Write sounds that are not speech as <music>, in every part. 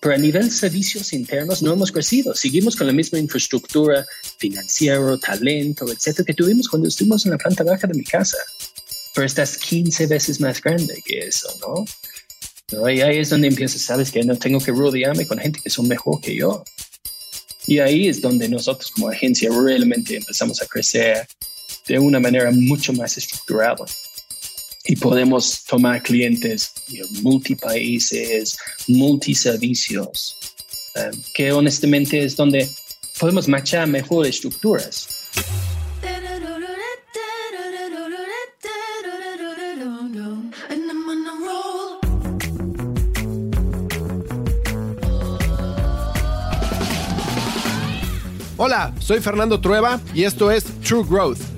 Pero a nivel servicios internos no hemos crecido. Seguimos con la misma infraestructura financiero, talento, etcétera, que tuvimos cuando estuvimos en la planta baja de mi casa. Pero estás 15 veces más grande que eso, ¿no? ¿No? Y ahí es donde empiezas, sabes que no tengo que rodearme con gente que son mejor que yo. Y ahí es donde nosotros como agencia realmente empezamos a crecer de una manera mucho más estructurada y podemos tomar clientes multipaíses, multiservicios, um, que honestamente es donde podemos machar mejor estructuras. Hola, soy Fernando Trueba y esto es True Growth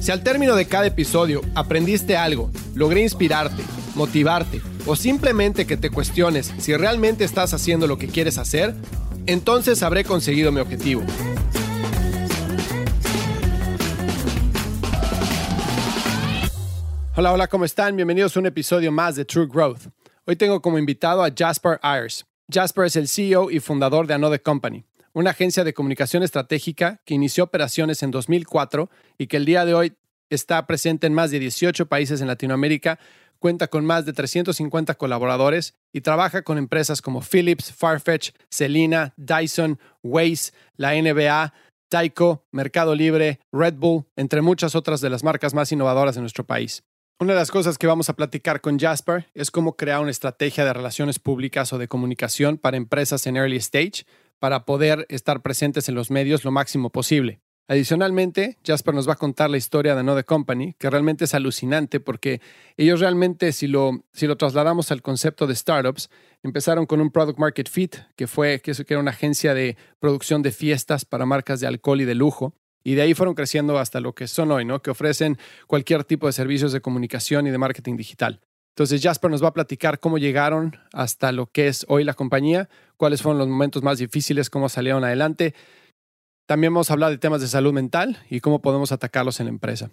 Si al término de cada episodio aprendiste algo, logré inspirarte, motivarte o simplemente que te cuestiones si realmente estás haciendo lo que quieres hacer, entonces habré conseguido mi objetivo. Hola, hola, ¿cómo están? Bienvenidos a un episodio más de True Growth. Hoy tengo como invitado a Jasper Ayers. Jasper es el CEO y fundador de Another Company, una agencia de comunicación estratégica que inició operaciones en 2004 y que el día de hoy está presente en más de 18 países en Latinoamérica, cuenta con más de 350 colaboradores y trabaja con empresas como Philips, Farfetch, Celina, Dyson, Waze, la NBA, Taiko, Mercado Libre, Red Bull, entre muchas otras de las marcas más innovadoras de nuestro país. Una de las cosas que vamos a platicar con Jasper es cómo crear una estrategia de relaciones públicas o de comunicación para empresas en early stage para poder estar presentes en los medios lo máximo posible. Adicionalmente, Jasper nos va a contar la historia de No Company, que realmente es alucinante porque ellos realmente, si lo, si lo trasladamos al concepto de startups, empezaron con un product market fit, que fue que era una agencia de producción de fiestas para marcas de alcohol y de lujo. Y de ahí fueron creciendo hasta lo que son hoy, ¿no? Que ofrecen cualquier tipo de servicios de comunicación y de marketing digital. Entonces Jasper nos va a platicar cómo llegaron hasta lo que es hoy la compañía, cuáles fueron los momentos más difíciles, cómo salieron adelante. También vamos a hablar de temas de salud mental y cómo podemos atacarlos en la empresa.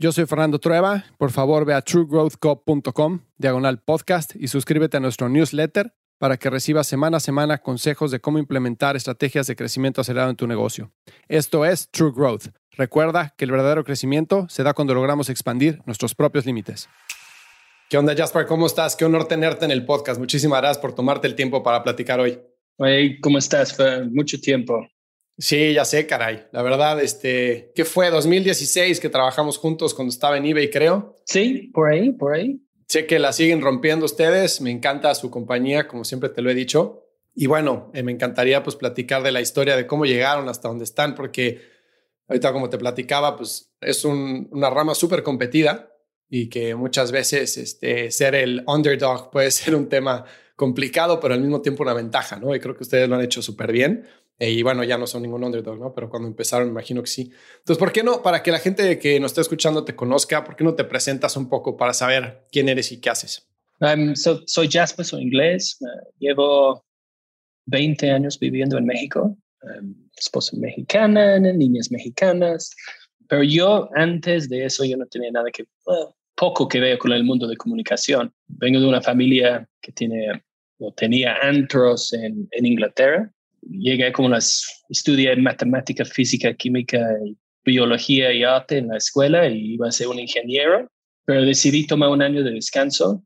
Yo soy Fernando Trueba. Por favor, ve a truegrowthco.com, diagonal podcast, y suscríbete a nuestro newsletter para que recibas semana a semana consejos de cómo implementar estrategias de crecimiento acelerado en tu negocio. Esto es True Growth. Recuerda que el verdadero crecimiento se da cuando logramos expandir nuestros propios límites. ¿Qué onda, Jasper? ¿Cómo estás? Qué honor tenerte en el podcast. Muchísimas gracias por tomarte el tiempo para platicar hoy. Hey, ¿cómo estás? Fue mucho tiempo. Sí, ya sé, caray. La verdad, este, ¿qué fue? 2016 que trabajamos juntos cuando estaba en eBay, creo. Sí, por ahí, por ahí. Sé que la siguen rompiendo ustedes. Me encanta su compañía, como siempre te lo he dicho. Y bueno, eh, me encantaría pues platicar de la historia de cómo llegaron hasta donde están, porque ahorita como te platicaba, pues es una rama súper competida y que muchas veces este, ser el underdog puede <laughs> ser un tema complicado, pero al mismo tiempo una ventaja, ¿no? Y creo que ustedes lo han hecho súper bien. Eh, y bueno, ya no son ningún underdog, ¿no? Pero cuando empezaron, me imagino que sí. Entonces, ¿por qué no? Para que la gente que nos está escuchando te conozca, ¿por qué no te presentas un poco para saber quién eres y qué haces? Um, soy Jasper, soy inglés. Uh, llevo 20 años viviendo en México. Um, esposa mexicana, niñas mexicanas. Pero yo, antes de eso, yo no tenía nada que, poco que ver con el mundo de comunicación. Vengo de una familia que tiene o tenía antros en, en Inglaterra. Llegué como las, estudié matemática, física, química, biología y arte en la escuela y iba a ser un ingeniero, pero decidí tomar un año de descanso,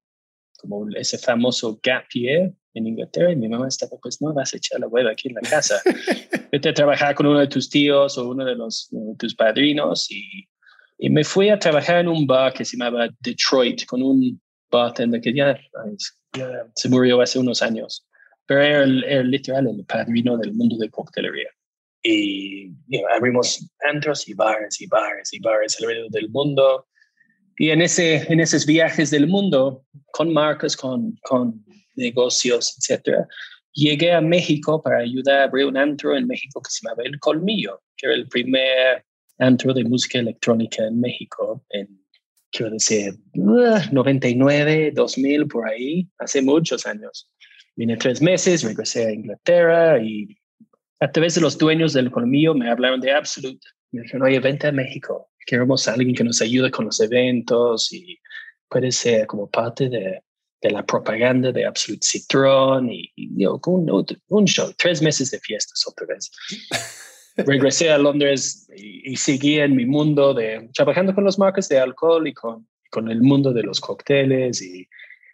como ese famoso gap year, en Inglaterra y mi mamá estaba, pues no vas a echar la hueva aquí en la casa. Vete a trabajar con uno de tus tíos o uno de, los, de tus padrinos y, y, me fui a trabajar en un bar que se llamaba Detroit con un bartender que ya, ya se murió hace unos años, pero era, era literal el padrino del mundo de coctelería y abrimos antros y bares y bares y bares alrededor del mundo. Y en, ese, en esos viajes del mundo, con marcas, con, con negocios, etcétera, llegué a México para ayudar a abrir un antro en México que se llamaba El Colmillo, que era el primer antro de música electrónica en México, en, quiero decir, 99, 2000, por ahí, hace muchos años. Vine tres meses, regresé a Inglaterra y a través de los dueños del Colmillo me hablaron de Absolute. Me dijeron, oye, vente a México. Queremos a alguien que nos ayude con los eventos y puede ser como parte de, de la propaganda de Absolute Citrón y, un, un, show, tres meses de fiestas otra vez. <laughs> Regresé a Londres y, seguí en mi mundo de trabajando con los marcas de alcohol y con, con el mundo de los cócteles y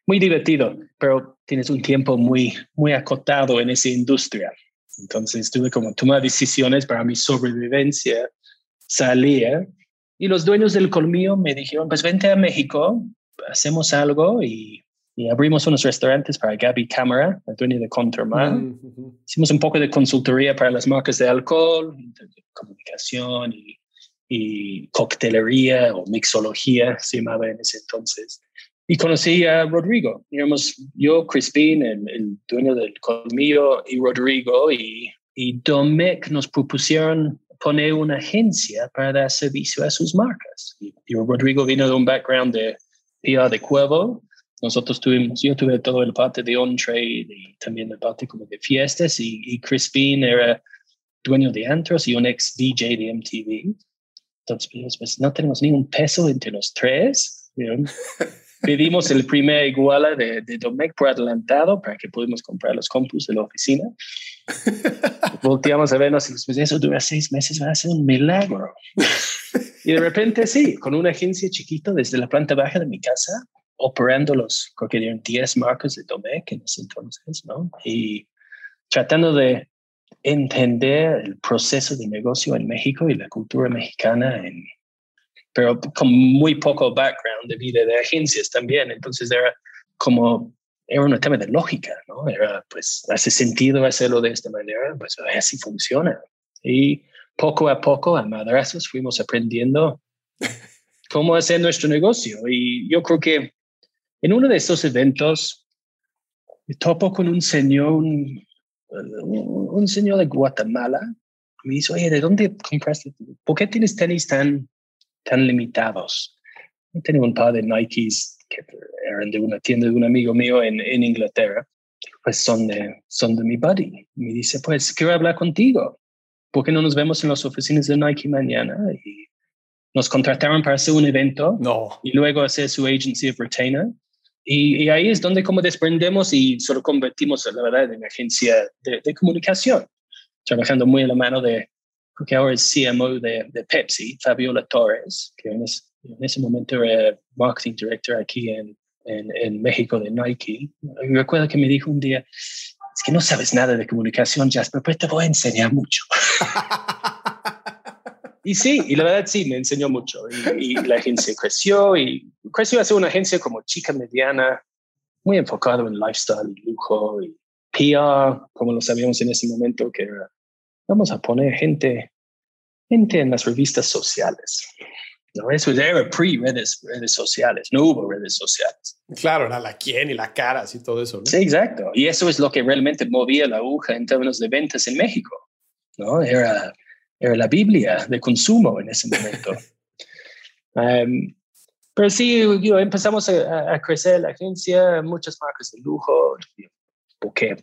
muy divertido, pero tienes un tiempo muy, muy acotado en esa industria. Entonces tuve como tomar decisiones para mi sobrevivencia, salía y los dueños del colmillo me dijeron, pues vente a México, hacemos algo y, abrimos unos restaurantes para Gaby Cámara, la dueña de Conterman. Mm, Hicimos un poco de consultoría para las marcas de alcohol, comunicación y, y coctelería o mixología, se llamaba en ese entonces. Y conocí a Rodrigo, digamos, yo, Crispin, el, el dueño del colmillo, y Rodrigo, y, y Domecq nos propusieron poner una agencia para dar servicio a sus marcas. Y, Rodrigo vino de un background de PR de Cuervo. Nosotros tuvimos, yo tuve todo el parte de on-trade y también el parte como de fiestas. Y, y Crispin era dueño de antros y un ex DJ de MTV. Entonces, pues no tenemos ni un peso entre los tres. <laughs> Pedimos el primer iguala de, de Domecq por adelantado para que pudimos comprar los compus de la oficina. <laughs> Volteamos a vernos y después eso dura seis meses, va a ser un milagro. <laughs> y de repente sí, con una agencia chiquita desde la planta baja de mi casa, operando los, creo que eran 10 marcas de Domecq en ese entonces, ¿no? Y tratando de entender el proceso de negocio en México y la cultura mexicana en, pero con muy poco background de vida de agencias también. Entonces era como, era un tema de lógica, ¿no? Era, pues, hace sentido hacerlo de esta manera, pues así funciona. Y poco a poco, a madrazos, fuimos aprendiendo <laughs> cómo hacer nuestro negocio. Y yo creo que en uno de esos eventos, me topo con un señor, un, un señor de Guatemala. Me dice, oye, ¿de dónde compraste? ¿Por qué tienes tenis tan tan limitados. tenía un par de Nikes que eran de una tienda de un amigo mío en, en Inglaterra, pues son de, son de mi buddy. Me dice, pues quiero hablar contigo. ¿Por qué no nos vemos en las oficinas de Nike mañana? Y nos contrataron para hacer un evento no. y luego hacer su agency of retainer. Y, ahí es donde como desprendemos y solo convertimos, la verdad, en agencia de, de comunicación, trabajando muy a la mano de, porque ahora es CMO de, de Pepsi, Fabiola Torres, que en, ese momento era marketing director aquí en, en, en, México de Nike. Y recuerdo que me dijo un día, es que no sabes nada de comunicación, Jasper, pues te voy a enseñar mucho. <laughs> y sí, y la verdad sí, me enseñó mucho. Y, la agencia creció y creció a ser una agencia como chica mediana, muy enfocado en lifestyle y lujo y PR, como lo sabíamos en ese momento, que era vamos a poner gente, gente en las revistas sociales. No, eso era pre-redes redes sociales, no hubo redes sociales. Claro, era la quién y la cara y todo eso. Sí, exacto. Y eso es lo que realmente movía la aguja en términos de ventas en México. ¿no? Era, era la Biblia de consumo en ese momento. um, <laughs> pero sí, empezamos a, a, crecer la agencia, muchas marcas de lujo, porque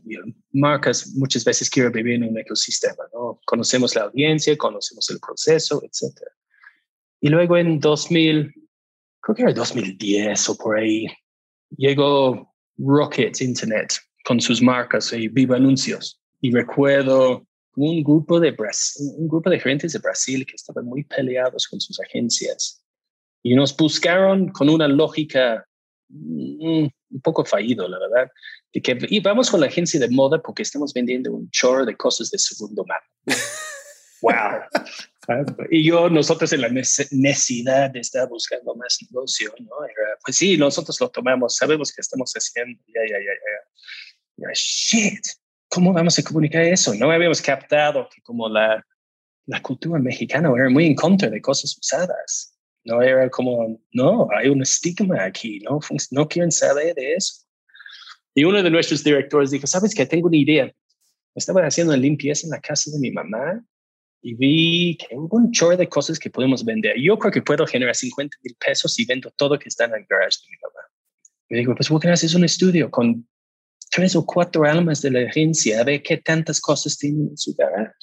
marcas muchas veces quieren vivir en un ecosistema, ¿no? Conocemos la audiencia, conocemos el proceso, etc. Y luego en 2000, creo que era 2010 o por ahí, llegó Rocket Internet con sus marcas y Viva Anuncios. Y recuerdo un grupo de un grupo de gerentes de Brasil que estaban muy peleados con sus agencias y nos buscaron con una lógica mm, un poco fallido, la verdad. De que, y vamos con la agencia de moda porque estamos vendiendo un chorro de cosas de segundo mano. <laughs> wow. Y yo, nosotros en la necesidad de estar buscando más negocio, ¿no? Era, pues sí, nosotros lo tomamos, sabemos que estamos haciendo, ya, ya, ya, ya. Shit, ¿cómo vamos a comunicar eso? No habíamos captado que como la, la cultura mexicana era muy en contra de cosas usadas. No era como, no, hay un estigma aquí, no, no quieren saber de eso. Y uno de nuestros directores dijo, ¿sabes qué? Tengo una idea. Estaba haciendo limpieza en la casa de mi mamá y vi que hay un chorro de cosas que podemos vender. Yo creo que puedo generar 50 mil pesos si vendo todo que está en el garage de mi mamá. Me digo, pues, ¿por qué no haces un estudio con tres o cuatro almas de la agencia a ver qué tantas cosas tienen en su garage?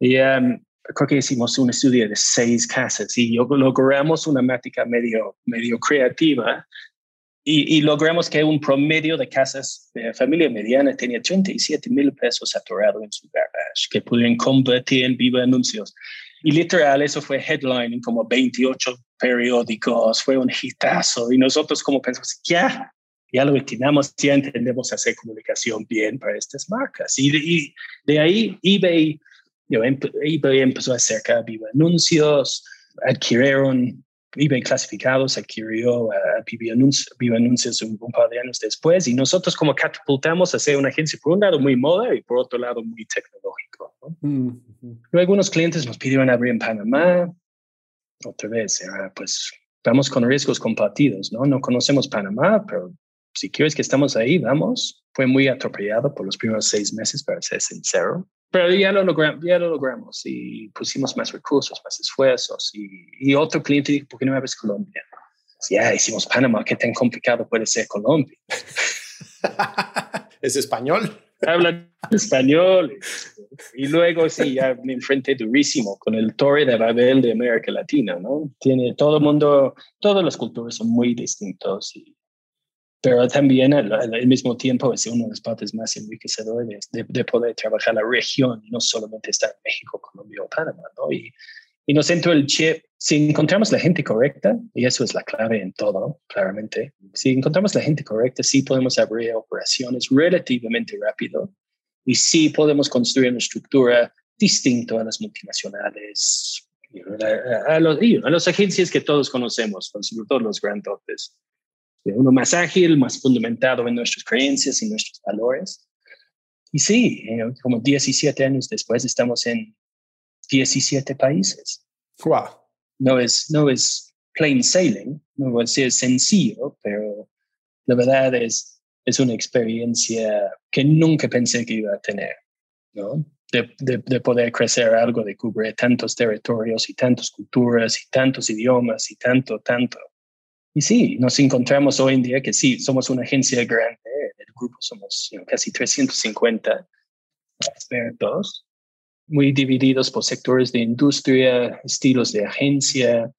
Y um, creo que hicimos un estudio de seis casas y logramos una mática medio, medio creativa y, logramos que un promedio de casas de familia mediana tenía 37 mil pesos atorado en su garage que pudieron convertir en viva anuncios. Y literal, eso fue headline en como 28 periódicos, fue un hitazo. Y nosotros como pensamos, ya, ya lo entendemos, ya entendemos hacer comunicación bien para estas marcas. Y de, y de ahí eBay, eBay empezó a acercar viva anuncios, adquirieron eBay Clasificados adquirió a Viva Anuncios, un, par de años después y nosotros como catapultamos a ser una agencia por un lado muy moda y por otro lado muy tecnológico. algunos clientes nos pidieron abrir en Panamá. Otra vez, pues vamos con riesgos compartidos, ¿no? No conocemos Panamá, pero si quieres que estamos ahí, vamos. Fue muy atropellado por los primeros seis meses, para ser sincero. Pero ya lo, logramos, ya lo logramos y pusimos más recursos, más esfuerzos. Y, otro cliente dijo, ¿por qué no abres Colombia? Ya hicimos Panamá, ¿qué tan complicado puede ser Colombia? <laughs> ¿Es español? Habla español. Y luego sí, ya me enfrenté durísimo con el Torre de Babel de América Latina, ¿no? Tiene todo el mundo, todas las culturas son muy distintos y pero también al, mismo tiempo es una de las partes más enriquecedoras de, poder trabajar la región, no solamente estar en México, Colombia o Panamá, ¿no? Y, y nos entró el chip, si encontramos la gente correcta, y eso es la clave en todo, claramente, si encontramos la gente correcta, sí podemos abrir operaciones relativamente rápido y sí podemos construir una estructura distinta a las multinacionales, a, los, a las agencias que todos conocemos, sobre todo los grandotes uno más ágil, más fundamentado en nuestras creencias y nuestros valores. Y sí, eh, como 17 años después estamos en 17 países. Wow. No es, no es plain sailing, no va a ser sencillo, pero la verdad es, es una experiencia que nunca pensé que iba a tener, ¿no? De, de, de, poder crecer algo, de cubrir tantos territorios y tantas culturas y tantos idiomas y tanto, tanto. Y sí, nos encontramos hoy en día que sí, somos una agencia grande, el grupo somos casi 350 expertos, muy divididos por sectores de industria, estilos de agencia.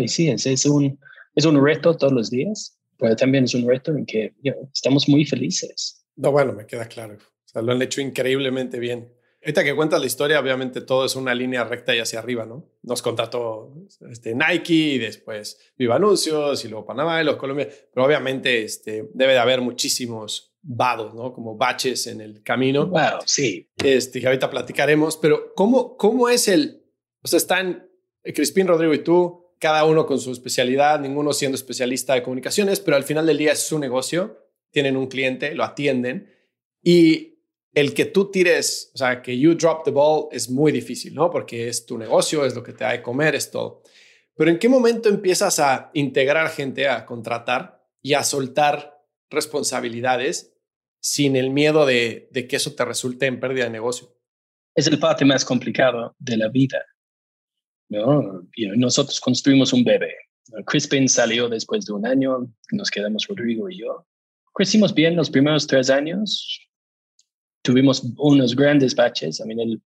Y sí, es, es, un, es un reto todos los días, pero también es un reto en que estamos muy felices. No, bueno, me queda claro. O sea, lo han hecho increíblemente bien. Ahorita que cuentas la historia, obviamente todo es una línea recta y hacia arriba, ¿no? Nos contrató este, Nike y después Viva Anuncios y luego Panamá y los Colombia. Pero obviamente este, debe de haber muchísimos vados, ¿no? Como baches en el camino. Wow, sí. Este, ahorita platicaremos, pero ¿cómo, cómo es el... O sea, están Crispín, Rodrigo y tú, cada uno con su especialidad, ninguno siendo especialista de comunicaciones, pero al final del día es su negocio, tienen un cliente, lo atienden y el que tú tires, o sea, que you drop the ball es muy difícil, ¿no? Porque es tu negocio, es lo que te da de comer, es todo. Pero ¿en qué momento empiezas a integrar gente, a contratar y a soltar responsabilidades sin el miedo de, que eso te resulte en pérdida de negocio? Es el parte más complicado de la vida. ¿no? nosotros construimos un bebé. Crispin salió después de un año, nos quedamos Rodrigo y yo. Crecimos bien los primeros tres años, tuvimos unos grandes baches. I mean, el,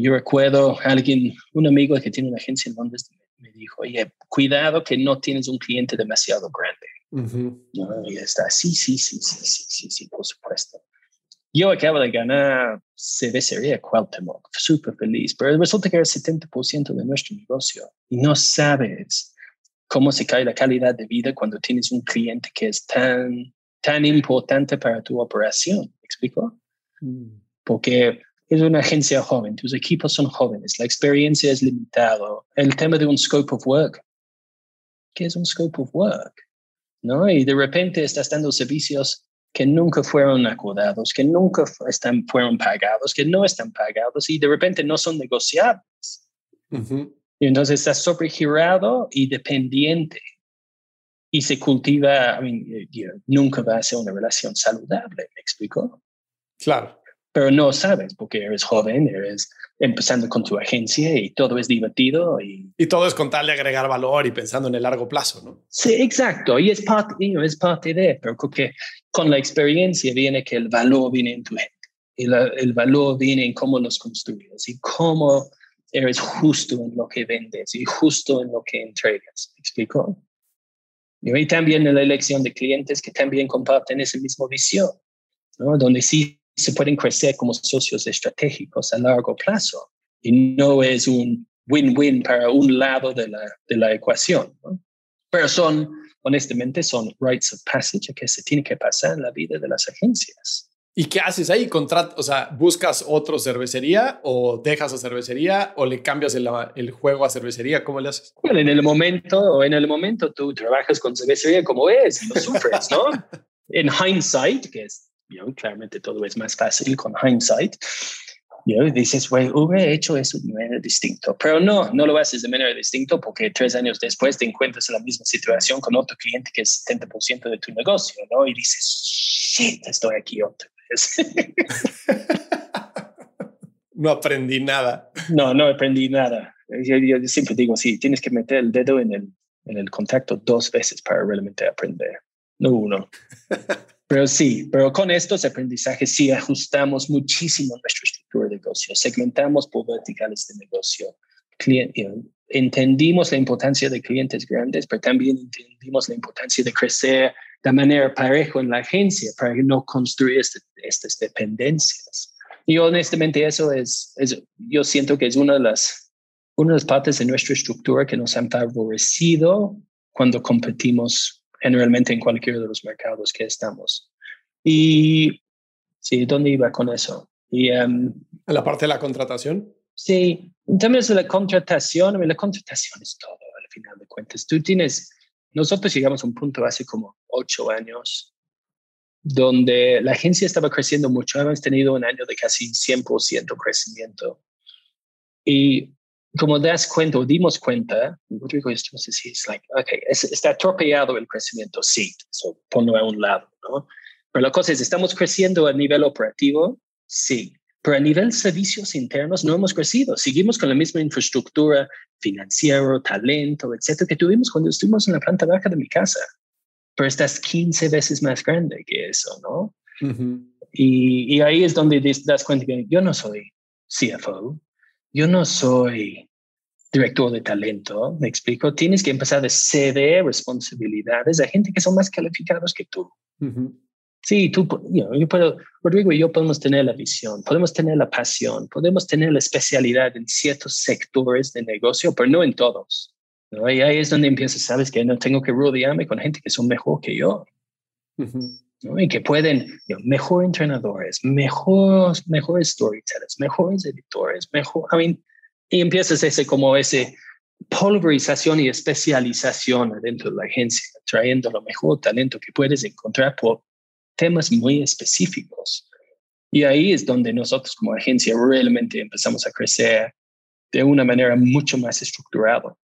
yo recuerdo alguien, un amigo que tiene una agencia en Londres, me dijo, oye, cuidado que no tienes un cliente demasiado grande. Y está, sí, sí, sí, sí, sí, sí, sí, por supuesto. Yo acabo de ganar cervecería Cuauhtémoc, súper feliz, pero resulta que era el 70% de nuestro negocio y no sabes cómo se cae la calidad de vida cuando tienes un cliente que es tan, tan importante para tu operación. ¿Me explico? Porque es una agencia joven, tus equipos son jóvenes, la experiencia es limitada. El tema de un scope of work. ¿Qué es un scope of work? ¿No? Y de repente estás dando servicios que nunca fueron acordados, que nunca están, fueron pagados, que no están pagados y de repente no son negociables. Y entonces estás sobregirado y dependiente. Y se cultiva, I nunca va a ser una relación saludable, ¿me explico? Claro pero no sabes porque eres joven, eres empezando con tu agencia y todo es divertido. Y, y todo es contarle agregar valor y pensando en el largo plazo, ¿no? Sí, exacto. Y es parte, es parte de, pero que con la experiencia viene que el valor viene en tu gente. Y el valor viene en cómo los construyes y cómo eres justo en lo que vendes y justo en lo que entregas. ¿Me explico? Y también en la elección de clientes que también comparten esa misma visión, ¿no? donde sí se pueden crecer como socios estratégicos a largo plazo y no es un win-win para un lado de la, de la ecuación. Pero son, honestamente, son rights of passage que se tiene que pasar en la vida de las agencias. ¿Y qué haces ahí? Contrat o sea, ¿buscas otro cervecería o dejas a cervecería o le cambias el, el, juego a cervecería? ¿Cómo le haces? Bueno, en el momento, en el momento tú trabajas con cervecería como es lo sufres, ¿no? <laughs> en hindsight, que es claramente todo es más fácil con hindsight. You dices, güey, hubiera hecho eso de manera distinta. Pero no, no lo haces de manera distinta porque tres años después te encuentras en la misma situación con otro cliente que es 70% de tu negocio, ¿no? Y dices, shit, estoy aquí otra vez. <laughs> no aprendí nada. No, no aprendí nada. Yo, yo, siempre digo, sí, tienes que meter el dedo en el, en el contacto dos veces para realmente aprender, no uno. <laughs> Pero sí, pero con estos aprendizajes sí ajustamos muchísimo nuestra estructura de negocio, segmentamos por verticales de negocio. entendimos la importancia de clientes grandes, pero también entendimos la importancia de crecer de manera pareja en la agencia para no construir este, estas dependencias. Y honestamente eso es, es, yo siento que es una de, las, una de las partes de nuestra estructura que nos han favorecido cuando competimos generalmente en cualquiera de los mercados que estamos. Y sí, ¿dónde iba con eso? Y, um, ¿En la parte de la contratación? Sí, en términos de la contratación, la contratación es todo al final de cuentas. Tú tienes, nosotros llegamos a un punto hace como ocho años donde la agencia estaba creciendo mucho. Hemos tenido un año de casi 100% crecimiento. Y como das cuenta o dimos cuenta, Rodrigo es like, okay, está atropellado el crecimiento, sí, eso ponlo a un lado, ¿no? Pero la cosa es, ¿estamos creciendo a nivel operativo? Sí. Pero a nivel servicios internos no hemos crecido. Seguimos con la misma infraestructura financiera, talento, etcétera, que tuvimos cuando estuvimos en la planta baja de mi casa. Pero estás 15 veces más grande que eso, ¿no? y, y ahí es donde das cuenta que yo no soy CFO, yo no soy director de talento, me explico, tienes que empezar a ceder responsabilidades a gente que son más calificados que tú. Sí, tú, yo puedo, Rodrigo y yo podemos tener la visión, podemos tener la pasión, podemos tener la especialidad en ciertos sectores de negocio, pero no en todos. ¿no? Y ahí es donde empiezas, sabes que no tengo que rodearme con gente que son mejor que yo. Y que pueden, mejor entrenadores, mejor, mejores storytellers, mejores editores, mejor, I mean, y empiezas ese como ese pulverización y especialización dentro de la agencia, trayendo lo mejor talento que puedes encontrar por temas muy específicos. Y ahí es donde nosotros como agencia realmente empezamos a crecer de una manera mucho más estructurada.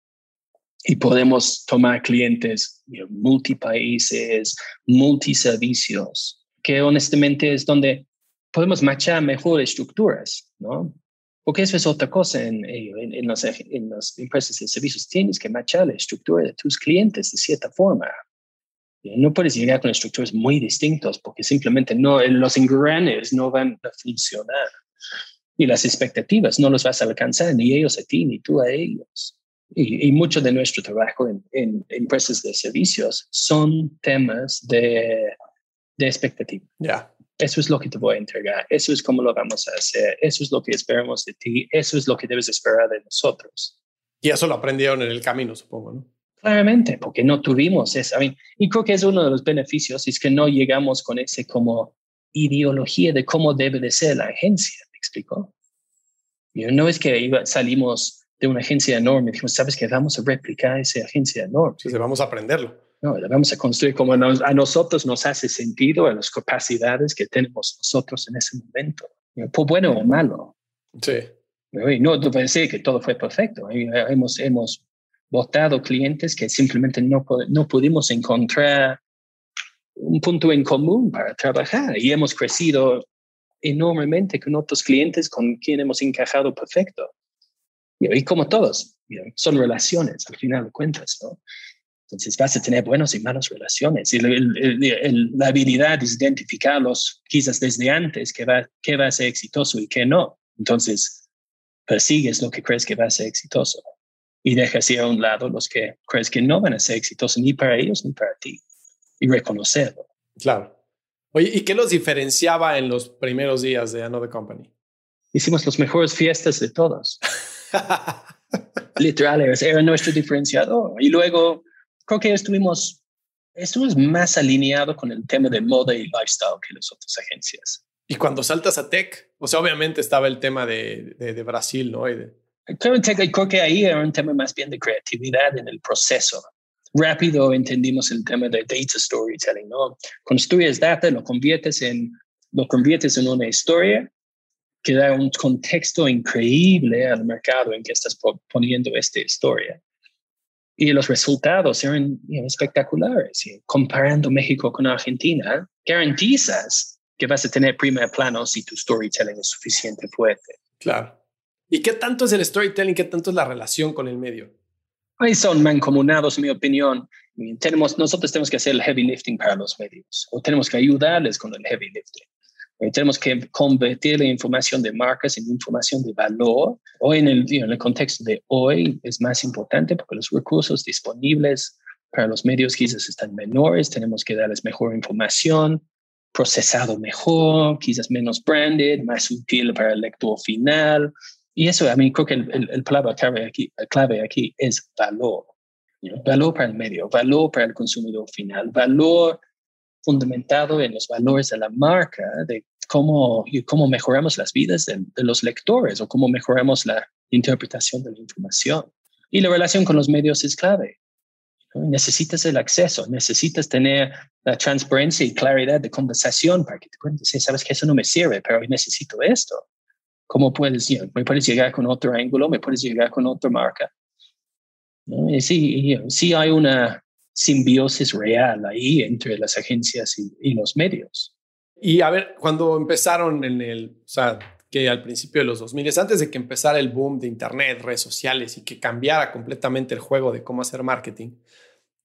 Y podemos tomar clientes multipaíses, multiservicios, que honestamente es donde podemos machar mejor estructuras, ¿no? Porque eso es otra cosa en, en, en, los, en las empresas de servicios. Tienes que machar la estructura de tus clientes de cierta forma. No puedes llegar con estructuras muy distintos porque simplemente no, los engranes no van a funcionar. Y las expectativas no los vas a alcanzar, ni ellos a ti, ni tú a ellos. Y, mucho de nuestro trabajo en, en, empresas de servicios son temas de, de expectativa. Ya. Eso es lo que te voy a entregar, eso es cómo lo vamos a hacer, eso es lo que esperamos de ti, eso es lo que debes esperar de nosotros. Y eso lo aprendieron en el camino, supongo, ¿no? Claramente, porque no tuvimos eso. y creo que es uno de los beneficios, es que no llegamos con ese como ideología de cómo debe de ser la agencia, ¿me explico? No es que salimos de una agencia enorme dijimos, ¿sabes qué? Vamos a replicar esa agencia enorme. Sí, vamos a aprenderlo. No, la vamos a construir como a nosotros nos hace sentido, a las capacidades que tenemos nosotros en ese momento, por bueno o malo. Sí. No, puede decir que todo fue perfecto. Hemos, hemos votado clientes que simplemente no, no pudimos encontrar un punto en común para trabajar y hemos crecido enormemente con otros clientes con quien hemos encajado perfecto. Y como todos, son relaciones al final de cuentas, ¿no? Entonces vas a tener buenas y malas relaciones. Y la habilidad es identificarlos quizás desde antes, que va, que va a ser exitoso y que no. Entonces persigues lo que crees que va a ser exitoso y dejas ir a un lado los que crees que no van a ser exitosos ni para ellos ni para ti. Y reconocerlo. Claro. Oye, ¿y qué los diferenciaba en los primeros días de Another Company? Hicimos las mejores fiestas de todos. <laughs> <laughs> Literal, era nuestro diferenciador. Y luego creo que estuvimos, estuvimos más alineados con el tema de moda y lifestyle que las otras agencias. Y cuando saltas a tech, o sea, obviamente estaba el tema de, de, Brasil, ¿no? Y creo que ahí era un tema más bien de creatividad en el proceso rápido entendimos el tema de data storytelling, ¿no? Construyes data, lo conviertes en, lo conviertes en una historia que da un contexto increíble al mercado en que estás poniendo esta historia. Y los resultados eran espectaculares. comparando México con Argentina, garantizas que vas a tener primer plano si tu storytelling es suficiente fuerte. Claro. ¿Y qué tanto es el storytelling? ¿Qué tanto es la relación con el medio? Ahí son mancomunados, en mi opinión. Tenemos, nosotros tenemos que hacer el heavy lifting para los medios o tenemos que ayudarles con el heavy lifting. Eh, tenemos que convertir la información de marcas en información de valor. Hoy en el, en el contexto de hoy es más importante porque los recursos disponibles para los medios quizás están menores, tenemos que darles mejor información, procesado mejor, quizás menos branded, más útil para el lector final. Y eso, a mí creo que el, el, clave, aquí, clave aquí es valor. Valor para el medio, valor para el consumidor final, valor fundamentado en los valores de la marca, de cómo, cómo mejoramos las vidas de, los lectores o cómo mejoramos la interpretación de la información. Y la relación con los medios es clave. Necesitas el acceso, necesitas tener la transparencia y claridad de conversación para que te puedan decir, sabes que eso no me sirve, pero necesito esto. ¿Cómo puedes, me puedes llegar con otro ángulo, me puedes llegar con otra marca? Y sí, sí hay una simbiosis real ahí entre las agencias y, los medios. Y a ver, cuando empezaron en el, o sea, que al principio de los 2000, antes de que empezara el boom de Internet, redes sociales y que cambiara completamente el juego de cómo hacer marketing,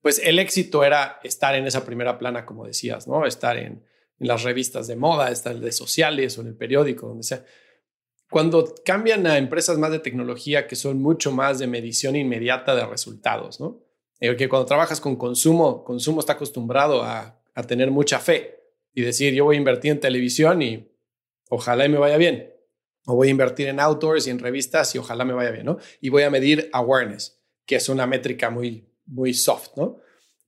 pues el éxito era estar en esa primera plana, como decías, ¿no? Estar en, las revistas de moda, estar en redes sociales o en el periódico, donde sea. Cuando cambian a empresas más de tecnología que son mucho más de medición inmediata de resultados, ¿no? Porque cuando trabajas con consumo, consumo está acostumbrado a, tener mucha fe y decir, yo voy a invertir en televisión y ojalá y me vaya bien. O voy a invertir en outdoors y en revistas y ojalá me vaya bien, ¿no? Y voy a medir awareness, que es una métrica muy, muy soft, ¿no?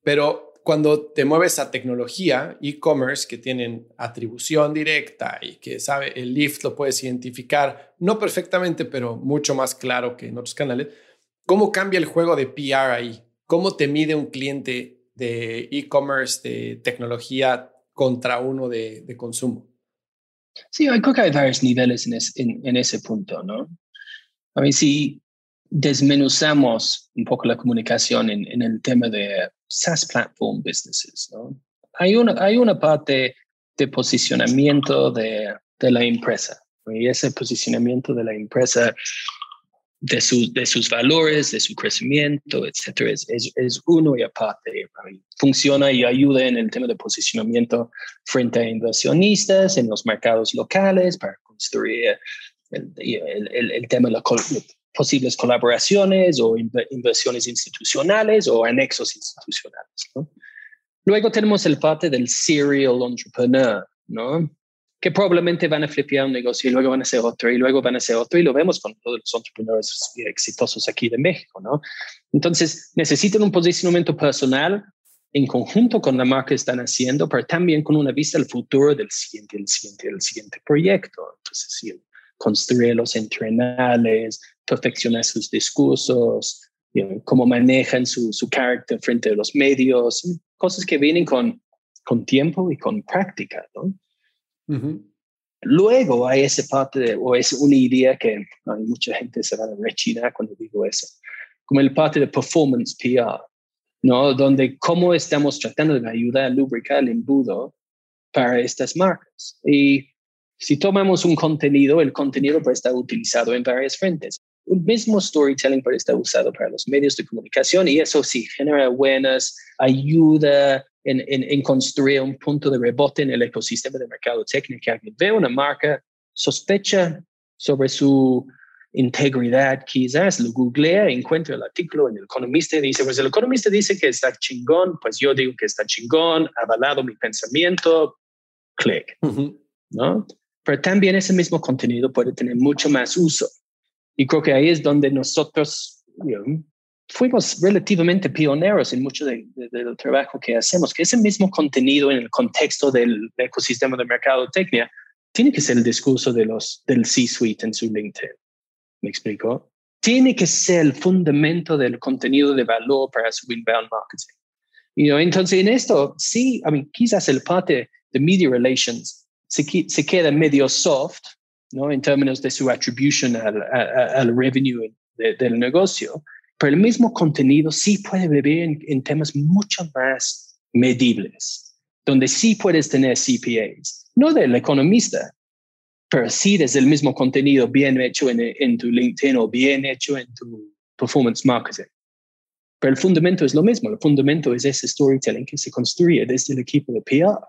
Pero cuando te mueves a tecnología, e-commerce, que tienen atribución directa y que sabe, el lift lo puedes identificar, no perfectamente, pero mucho más claro que en otros canales, ¿cómo cambia el juego de PR ahí? ¿Cómo te mide un cliente de e-commerce, de tecnología, contra uno de, consumo? Sí, creo que hay varios niveles en, ese punto, ¿no? A mí, si desmenuzamos un poco la comunicación en, en el tema de SaaS platform businesses. ¿no? Hay, una, hay una parte de posicionamiento de, de la empresa y ese posicionamiento de la empresa de, sus de sus valores, de su crecimiento, etcétera, es, es, uno y aparte. Funciona y ayuda en el tema de posicionamiento frente a inversionistas en los mercados locales para construir el, el, el tema de la posibles colaboraciones o inversiones institucionales o anexos institucionales. Luego tenemos el parte del serial entrepreneur, ¿no? Que probablemente van a flipear un negocio y luego van a hacer otro y luego van a hacer otro y lo vemos con todos los entrepreneurs exitosos aquí de México, ¿no? Entonces necesitan un posicionamiento personal en conjunto con la marca que están haciendo, pero también con una vista al futuro del siguiente, el siguiente, el siguiente proyecto. Entonces, sí, construir los entrenales, perfeccionar sus discursos, cómo manejan su, su carácter frente a los medios, cosas que vienen con, con tiempo y con práctica, ¿no? Luego hay esa parte, o es una idea que hay mucha gente se va a rechinar cuando digo eso, como el parte de performance PR, ¿no? Donde cómo estamos tratando de ayudar a lubricar el embudo para estas marcas. Y si tomamos un contenido, el contenido puede estar utilizado en varias frentes. Un mismo storytelling puede estar usado para los medios de comunicación y eso sí genera buenas, ayuda en, en, construir un punto de rebote en el ecosistema de mercado técnico. Ve una marca, sospecha sobre su integridad, quizás lo googlea, encuentra el artículo en el economista y dice, pues el economista dice que está chingón, pues yo digo que está chingón, avalado mi pensamiento, clic, ¿no? Pero también ese mismo contenido puede tener mucho más uso. Y creo que ahí es donde nosotros fuimos relativamente pioneros en mucho del trabajo que hacemos, que ese mismo contenido en el contexto del ecosistema de mercado técnica tiene que ser el discurso de los, del C-suite en su LinkedIn. ¿Me explico? Tiene que ser el fundamento del contenido de valor para su inbound marketing. You know, entonces, en esto, sí, I mean, quizás el parte de media relations se, se queda medio soft, ¿no? En términos de su attribution al, al revenue del negocio, pero el mismo contenido sí puede vivir en, temas mucho más medibles, donde sí puedes tener CPAs, no del economista, pero sí desde el mismo contenido bien hecho en, en tu LinkedIn o bien hecho en tu performance marketing. Pero el fundamento es lo mismo, el fundamento es ese storytelling que se construye desde el equipo de PR.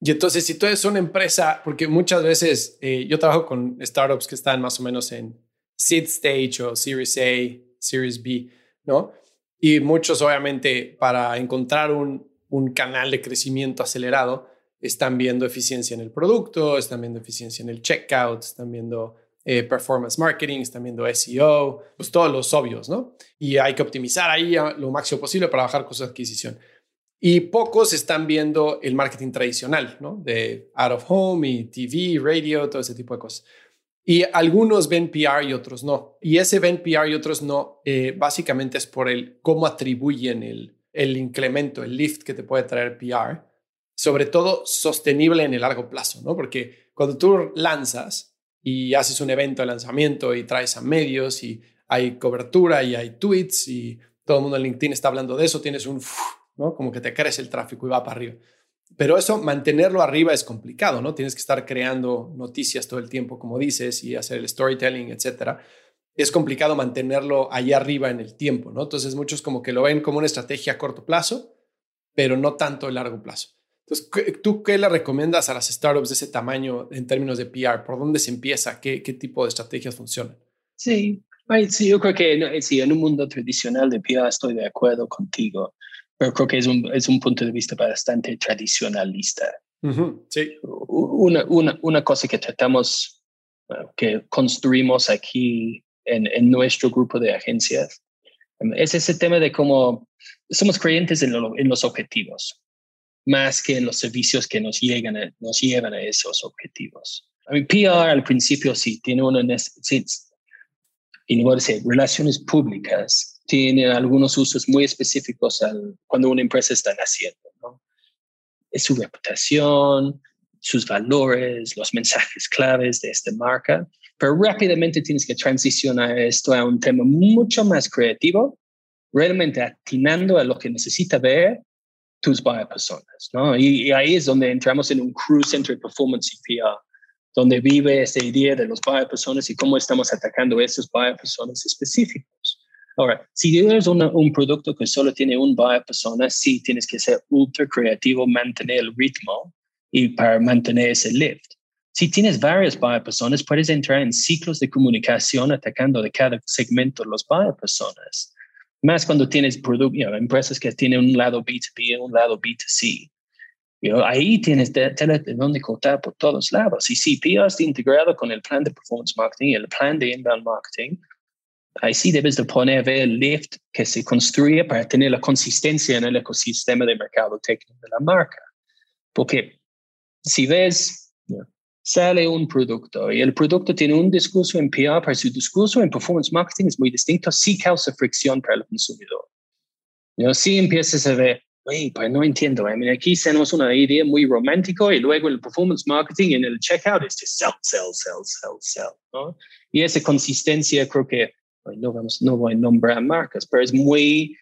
Y entonces, si tú eres una empresa, porque muchas veces eh, yo trabajo con startups que están más o menos en seed stage o Series A, Series B, ¿no? Y muchos, obviamente, para encontrar un, un canal de crecimiento acelerado, están viendo eficiencia en el producto, están viendo eficiencia en el checkout, están viendo eh, performance marketing, están viendo SEO, pues todos los obvios, ¿no? Y hay que optimizar ahí lo máximo posible para bajar costos de adquisición. Y pocos están viendo el marketing tradicional, ¿no? De out of home y TV, radio, todo ese tipo de cosas. Y algunos ven PR y otros no. Y ese ven PR y otros no, eh, básicamente es por el cómo atribuyen el, el incremento, el lift que te puede traer PR, sobre todo sostenible en el largo plazo, ¿no? Porque cuando tú lanzas y haces un evento de lanzamiento y traes a medios y hay cobertura y hay tweets y todo el mundo en LinkedIn está hablando de eso, tienes un, ¿no? Como que te crece el tráfico y va para arriba. Pero eso, mantenerlo arriba es complicado, ¿no? Tienes que estar creando noticias todo el tiempo, como dices, y hacer el storytelling, etcétera. Es complicado mantenerlo ahí arriba en el tiempo, ¿no? Entonces, muchos como que lo ven como una estrategia a corto plazo, pero no tanto a largo plazo. Entonces, ¿tú qué le recomiendas a las startups de ese tamaño en términos de PR? ¿Por dónde se empieza? ¿Qué, qué tipo de estrategias funcionan? Sí, sí, yo creo que sí, en un mundo tradicional de PR estoy de acuerdo contigo pero creo que es un, es un punto de vista bastante tradicionalista. sí. Una, una, una, cosa que tratamos, que construimos aquí en, en, nuestro grupo de agencias, em, es ese tema de cómo somos creyentes en, en los objetivos, más que en los servicios que nos, llegan nos llevan a esos objetivos. A mí, PR al principio sí tiene una necesidad, y no voy a decir, relaciones públicas tiene algunos usos muy específicos al, cuando una empresa está naciendo. ¿no? Es su reputación, sus valores, los mensajes claves de esta marca, pero rápidamente tienes que transicionar esto a un tema mucho más creativo, realmente atinando a lo que necesita ver tus buyer personas, ¿no? Y, ahí es donde entramos en un cruise entre performance y PR, donde vive esta idea de los buyer personas y cómo estamos atacando a esos buyer personas específicos. Ahora, si tienes un producto que solo tiene un buyer persona, sí tienes que ser ultra creativo, mantener el ritmo y para mantener ese lift. Si tienes varias buyer personas, puedes entrar en ciclos de comunicación atacando de cada segmento los buyer personas. Más cuando tienes empresas que tienen un lado B2B y un lado B2C. ahí tienes de donde cortar por todos lados. Y si PR está integrado con el plan de performance marketing y el plan de inbound marketing, ahí sí debes de poner el lift que se construye para tener la consistencia en el ecosistema de mercado técnico de la marca. Porque si ves, sale un producto y el producto tiene un discurso en PR, pero su discurso en performance marketing es muy distinto, sí causa fricción para el consumidor. ¿no? Sí empiezas a ver, pues no entiendo. I mean, aquí tenemos una idea muy romántico y luego el performance marketing en el checkout es sell, sell, sell, sell, sell. ¿no? Y esa consistencia creo que no, vamos, no voy a nombrar marcas, pero es muy,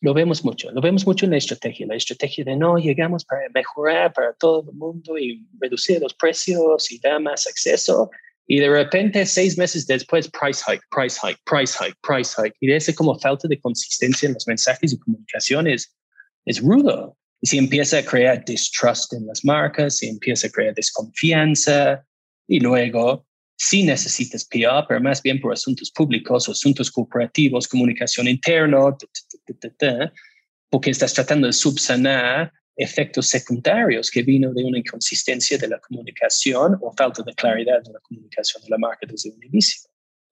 lo vemos mucho, lo vemos mucho en la estrategia, la estrategia de no, llegamos para mejorar para todo el mundo y reducir los precios y dar más acceso. Y de repente, seis meses después, price hike, price hike, price hike, price hike. Y de ese como falta de consistencia en los mensajes y comunicaciones es rudo. Y si empieza a crear distrust en las marcas, si empieza a crear desconfianza, y luego si necesitas PR, pero más bien por asuntos públicos, asuntos corporativos, comunicación interna, porque estás tratando de subsanar efectos secundarios que vino de una inconsistencia de la comunicación o falta de claridad de la comunicación de la marca desde un inicio.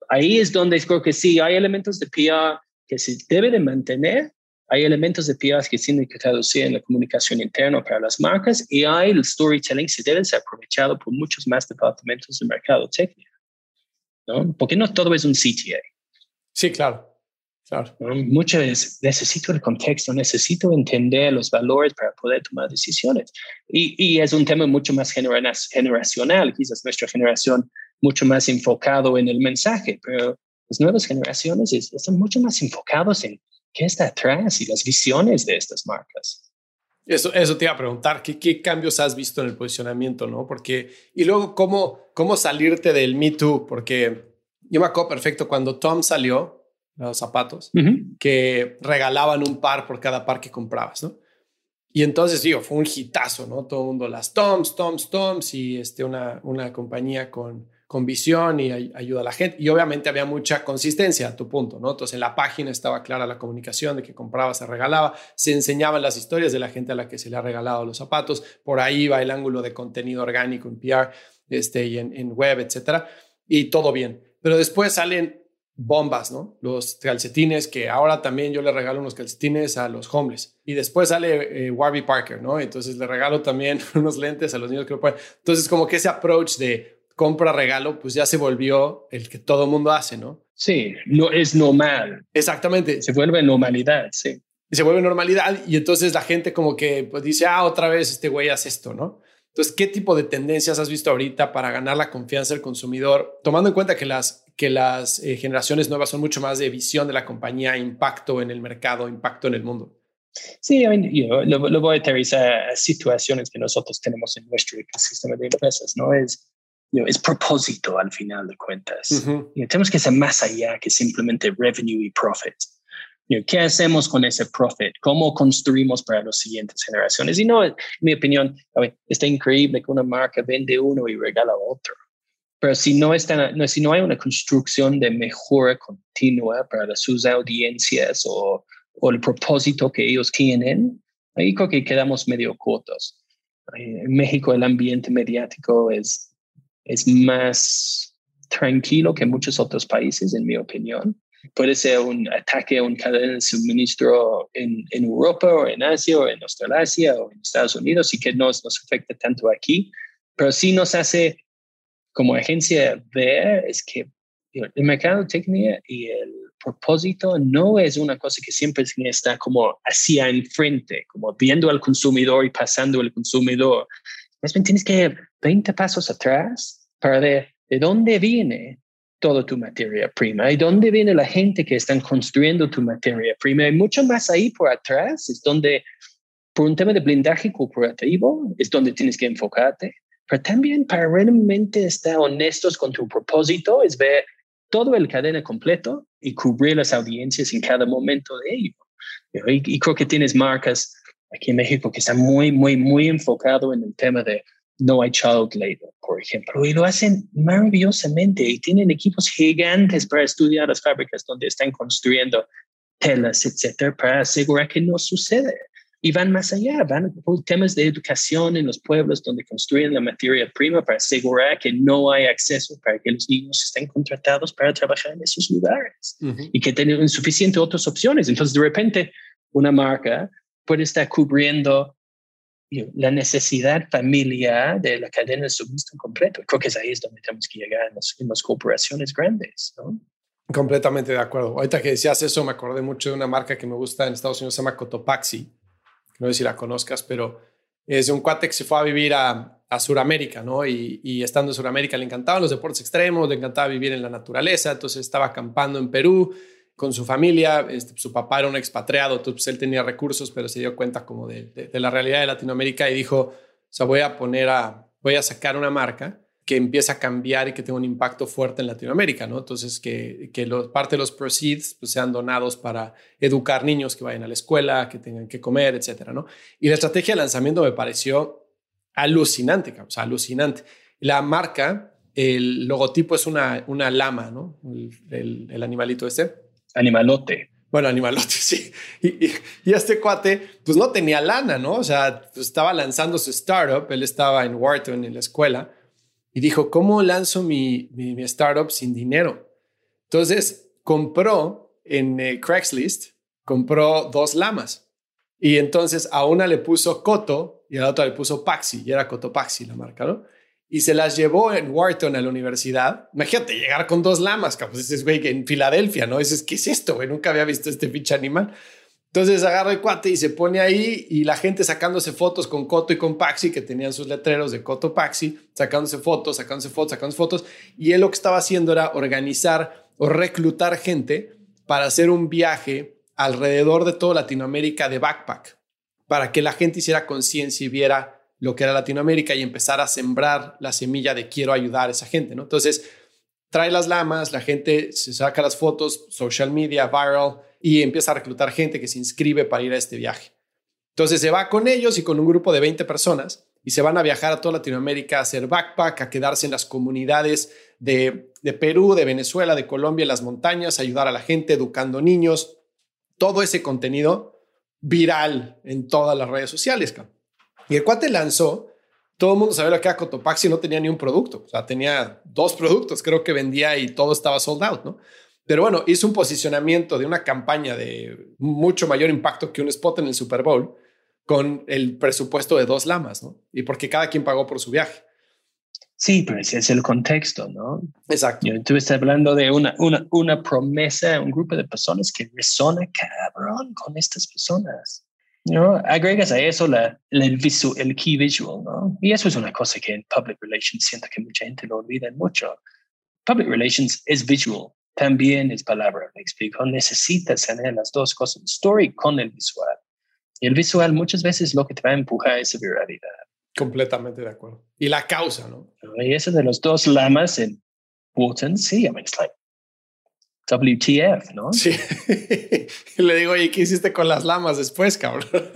Ahí es donde creo que sí, hay elementos de PR que se debe de mantener, hay elementos de PR que tienen que traducir en la comunicación interna para las marcas y hay el storytelling que debe ser aprovechado por muchos más departamentos de mercado técnico. ¿no? Porque no todo es un CTA. Sí, claro. Claro. Muchas veces necesito el contexto, necesito entender los valores para poder tomar decisiones. Y, y es un tema mucho más generacional, quizás nuestra generación mucho más enfocado en el mensaje, pero las nuevas generaciones están mucho más enfocados en qué está atrás y las visiones de estas marcas. Eso, eso te iba a preguntar, ¿qué, ¿qué, cambios has visto en el posicionamiento, no? Porque, y luego, ¿cómo, cómo salirte del Me Too? Porque yo me acuerdo perfecto cuando Tom salió, los zapatos, que regalaban un par por cada par que comprabas, ¿no? Y entonces, digo, fue un hitazo, ¿no? Todo el mundo, las Toms, Toms, Toms, y este, una, una compañía con con visión y ayuda a la gente. Y obviamente había mucha consistencia a tu punto, ¿no? Entonces en la página estaba clara la comunicación de que compraba, se regalaba, se enseñaban las historias de la gente a la que se le ha regalado los zapatos, por ahí va el ángulo de contenido orgánico en PR este, y en, web, etcétera, y todo bien. Pero después salen bombas, ¿no? Los calcetines, que ahora también yo le regalo unos calcetines a los homeless. Y después sale eh, Warby Parker, ¿no? Entonces le regalo también <laughs> unos lentes a los niños que lo pueden. Entonces como que ese approach de compra regalo, pues ya se volvió el que todo mundo hace, ¿no? Sí, no es normal. Exactamente. Se vuelve normalidad, sí. Se vuelve normalidad y entonces la gente como que pues, dice, ah, otra vez este güey hace esto, ¿no? Entonces, ¿qué tipo de tendencias has visto ahorita para ganar la confianza del consumidor? Tomando en cuenta que las, que las eh, generaciones nuevas son mucho más de visión de la compañía, impacto en el mercado, impacto en el mundo. Sí, yo lo, voy a aterrizar a situaciones que nosotros tenemos en nuestro ecosistema de empresas, ¿no? Es es propósito al final de cuentas. tenemos que ser más allá que simplemente revenue y profit. ¿Qué hacemos con ese profit? ¿Cómo construimos para las siguientes generaciones? Y no, en mi opinión, está increíble que una marca vende uno y regala otro. Pero si no, está, no, si no hay una construcción de mejora continua para sus audiencias o, o el propósito que ellos tienen, ahí creo que quedamos medio cortos. En México el ambiente mediático es es más tranquilo que muchos otros países, en mi opinión. Puede ser un ataque a un cadena de suministro en, Europa o en Asia o en Australasia o en Estados Unidos y que no nos afecta tanto aquí, pero sí nos hace como agencia ver es que el mercado técnico y el propósito no es una cosa que siempre está como hacia enfrente, como viendo al consumidor y pasando al consumidor. Más bien tienes que ir 20 pasos atrás para ver de dónde viene toda tu materia prima y dónde viene la gente que están construyendo tu materia prima. Y mucho más ahí por atrás es donde, por un tema de blindaje corporativo, es donde tienes que enfocarte. Pero también para realmente estar honestos con tu propósito es ver todo el cadena completo y cubrir las audiencias en cada momento de ello. Y, y creo que tienes marcas aquí en México que está muy, muy, muy enfocado en el tema de no hay child labor, por ejemplo, y lo hacen maravillosamente y tienen equipos gigantes para estudiar las fábricas donde están construyendo telas, etcétera, para asegurar que no sucede. y van más allá, van por temas de educación en los pueblos donde construyen la materia prima para asegurar que no hay acceso para que los niños estén contratados para trabajar en esos lugares y que tengan suficientes otras opciones. Entonces, de repente, una marca puede estar cubriendo la necesidad familiar de la cadena de suministro completo. Creo que es ahí es donde tenemos que llegar en, en las corporaciones grandes. ¿no? Completamente de acuerdo. Ahorita que decías eso, me acordé mucho de una marca que me gusta en Estados Unidos, se llama Cotopaxi no sé si la conozcas, pero es un cuate que se fue a vivir a, a Sudamérica, ¿no? Y, estando en Sudamérica le encantaban los deportes extremos, le encantaba vivir en la naturaleza, entonces estaba acampando en Perú con su familia, este, su papá era un expatriado, entonces él tenía recursos, pero se dio cuenta como de, la realidad de Latinoamérica y dijo, o voy a poner a, voy a sacar una marca que empieza a cambiar y que tenga un impacto fuerte en Latinoamérica, ¿no? Entonces, que, que parte de los proceeds pues, sean donados para educar niños que vayan a la escuela, que tengan que comer, etcétera, ¿no? Y la estrategia de lanzamiento me pareció alucinante, o sea, alucinante. La marca, el logotipo es una, una lama, ¿no? El, el, animalito este. Animalote. Bueno, animalote, <laughs> sí. Y, y, este cuate, pues no tenía lana, ¿no? O sea, estaba lanzando su startup, él estaba en Wharton, en la escuela, y dijo, ¿cómo lanzo mi, mi, startup sin dinero? Entonces compró en eh, Craigslist, compró dos lamas. Y entonces a una le puso Coto y a la otra le puso Paxi, y era Coto Paxi la marca, ¿no? Y se las llevó en Wharton a la universidad. Imagínate llegar con dos lamas, pues dices, güey, en Filadelfia, ¿no? Dices, ¿qué es esto, güey? Nunca había visto este pinche animal. Entonces agarra el cuate y se pone ahí y la gente sacándose fotos con Coto y con Paxi, que tenían sus letreros de Coto Paxi, sacándose fotos, sacándose fotos, sacándose fotos. Y él lo que estaba haciendo era organizar o reclutar gente para hacer un viaje alrededor de toda Latinoamérica de backpack, para que la gente hiciera conciencia y viera lo que era Latinoamérica y empezar a sembrar la semilla de quiero ayudar a esa gente, ¿no? Entonces, trae las lamas, la gente se saca las fotos, social media, viral, y empieza a reclutar gente que se inscribe para ir a este viaje. Entonces se va con ellos y con un grupo de 20 personas y se van a viajar a toda Latinoamérica a hacer backpack, a quedarse en las comunidades de, Perú, de Venezuela, de Colombia, en las montañas, ayudar a la gente, educando niños, todo ese contenido viral en todas las redes sociales. Y el cuate lanzó, todo el mundo sabía lo que era Cotopaxi, no tenía ni un producto, o sea, tenía dos productos, creo que vendía y todo estaba sold out, ¿no? Pero bueno, hizo un posicionamiento de una campaña de mucho mayor impacto que un spot en el Super Bowl con el presupuesto de dos lamas, ¿no? Y porque cada quien pagó por su viaje. Sí, pero ese es el contexto, ¿no? Exacto. Tú estás hablando de una, una, una promesa, un grupo de personas que resona cabrón con estas personas. ¿No? Agregas a eso la, el, el key visual, ¿no? Y eso es una cosa que en public relations siento que mucha gente lo olvida mucho. Public relations es visual, también es palabra, me explico. Necesitas tener las dos cosas, story con el visual. Y el visual muchas veces lo que te va a empujar es viralidad. Completamente de acuerdo. Y la causa, ¿no? Y eso de los dos lamas en Wharton, sí, I mean, it's like WTF, ¿no? Sí. <laughs> Le digo, oye, ¿qué hiciste con las lamas después, cabrón? <laughs>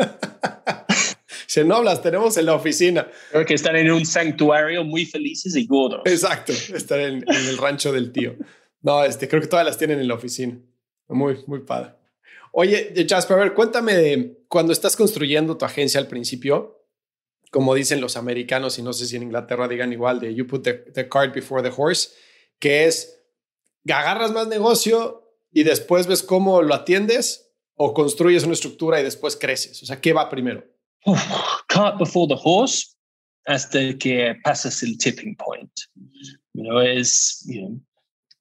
Se no las tenemos en la oficina. Creo que están en un santuario muy felices y gordos. Exacto, están en el rancho del tío. No, este, creo que todas las tienen en la oficina. Muy, muy padre. Oye, Jasper, a ver, cuéntame de cuando estás construyendo tu agencia al principio, como dicen los americanos, y no sé si en Inglaterra digan igual, de you put the, cart before the horse, que es agarras más negocio y después ves cómo lo atiendes o construyes una estructura y después creces. O sea, ¿qué va primero? cart before the horse hasta que pasas el tipping point. You es,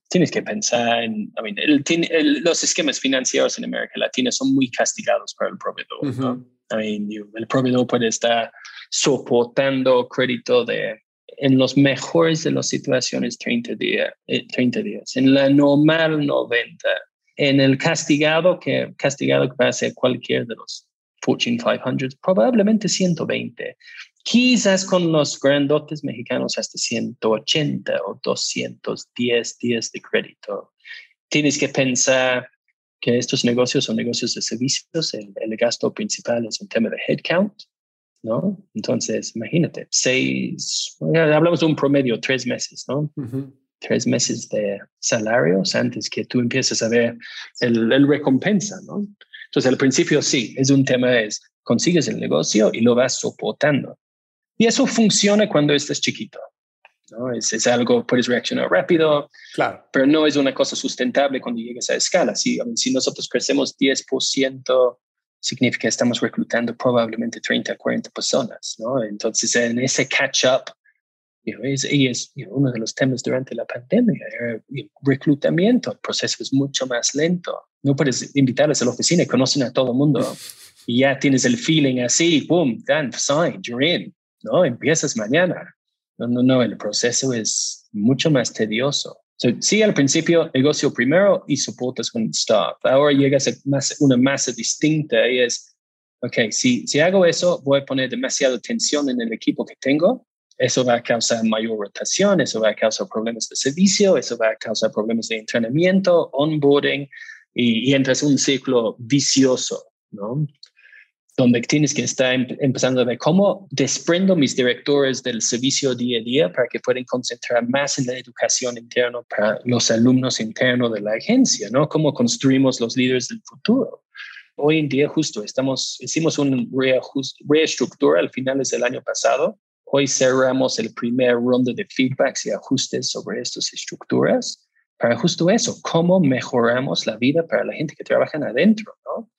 tienes que pensar en, I mean, el, los esquemas financieros en América Latina son muy castigados por el proveedor. I mean, el proveedor puede estar soportando crédito de, en los mejores de las situaciones, 30, días 30 días. En la normal, 90. En el castigado, que castigado que va a ser cualquier de los Fortune 500, probablemente 120. Quizás con los grandotes mexicanos hasta 180 o 210 días de crédito. Tienes que pensar que estos negocios son negocios de servicios, el, gasto principal es un tema de headcount, ¿no? Entonces, imagínate, seis, hablamos de un promedio, tres meses, ¿no? tres meses de salarios antes que tú empieces a ver el, el recompensa, ¿no? Entonces, al principio sí, es un tema, es consigues el negocio y lo vas soportando. Y eso funciona cuando estás chiquito. ¿no? Es, es, algo, puedes reaccionar rápido, claro. pero no es una cosa sustentable cuando llegues a escala. Si, si nosotros crecemos 10%, significa que estamos reclutando probablemente 30, 40 personas. ¿no? Entonces, en ese catch-up, es, y es uno de los temas durante la pandemia, el reclutamiento, el proceso es mucho más lento. No puedes invitarles a la oficina y conocen a todo el mundo y ya tienes el feeling así, boom, done, signed, you're in, ¿no? Empiezas mañana. No, no, no, el proceso es mucho más tedioso. Sí, al principio negocio primero y soportas con staff. Ahora llegas a una masa distinta y es, ok, si, si hago eso, voy a poner demasiada tensión en el equipo que tengo. Eso va a causar mayor rotación, eso va a causar problemas de servicio, eso va a causar problemas de entrenamiento, onboarding, y, y entras en un ciclo vicioso, ¿no? Donde tienes que estar empezando a ver cómo desprendo mis directores del servicio día a día para que puedan concentrar más en la educación interna para los alumnos internos de la agencia, ¿no? Cómo construimos los líderes del futuro. Hoy en día justo estamos, hicimos una reestructura al finales del año pasado. Hoy cerramos el primer ronda de feedbacks y ajustes sobre estas estructuras para justo eso, cómo mejoramos la vida para la gente que trabaja adentro, ¿no?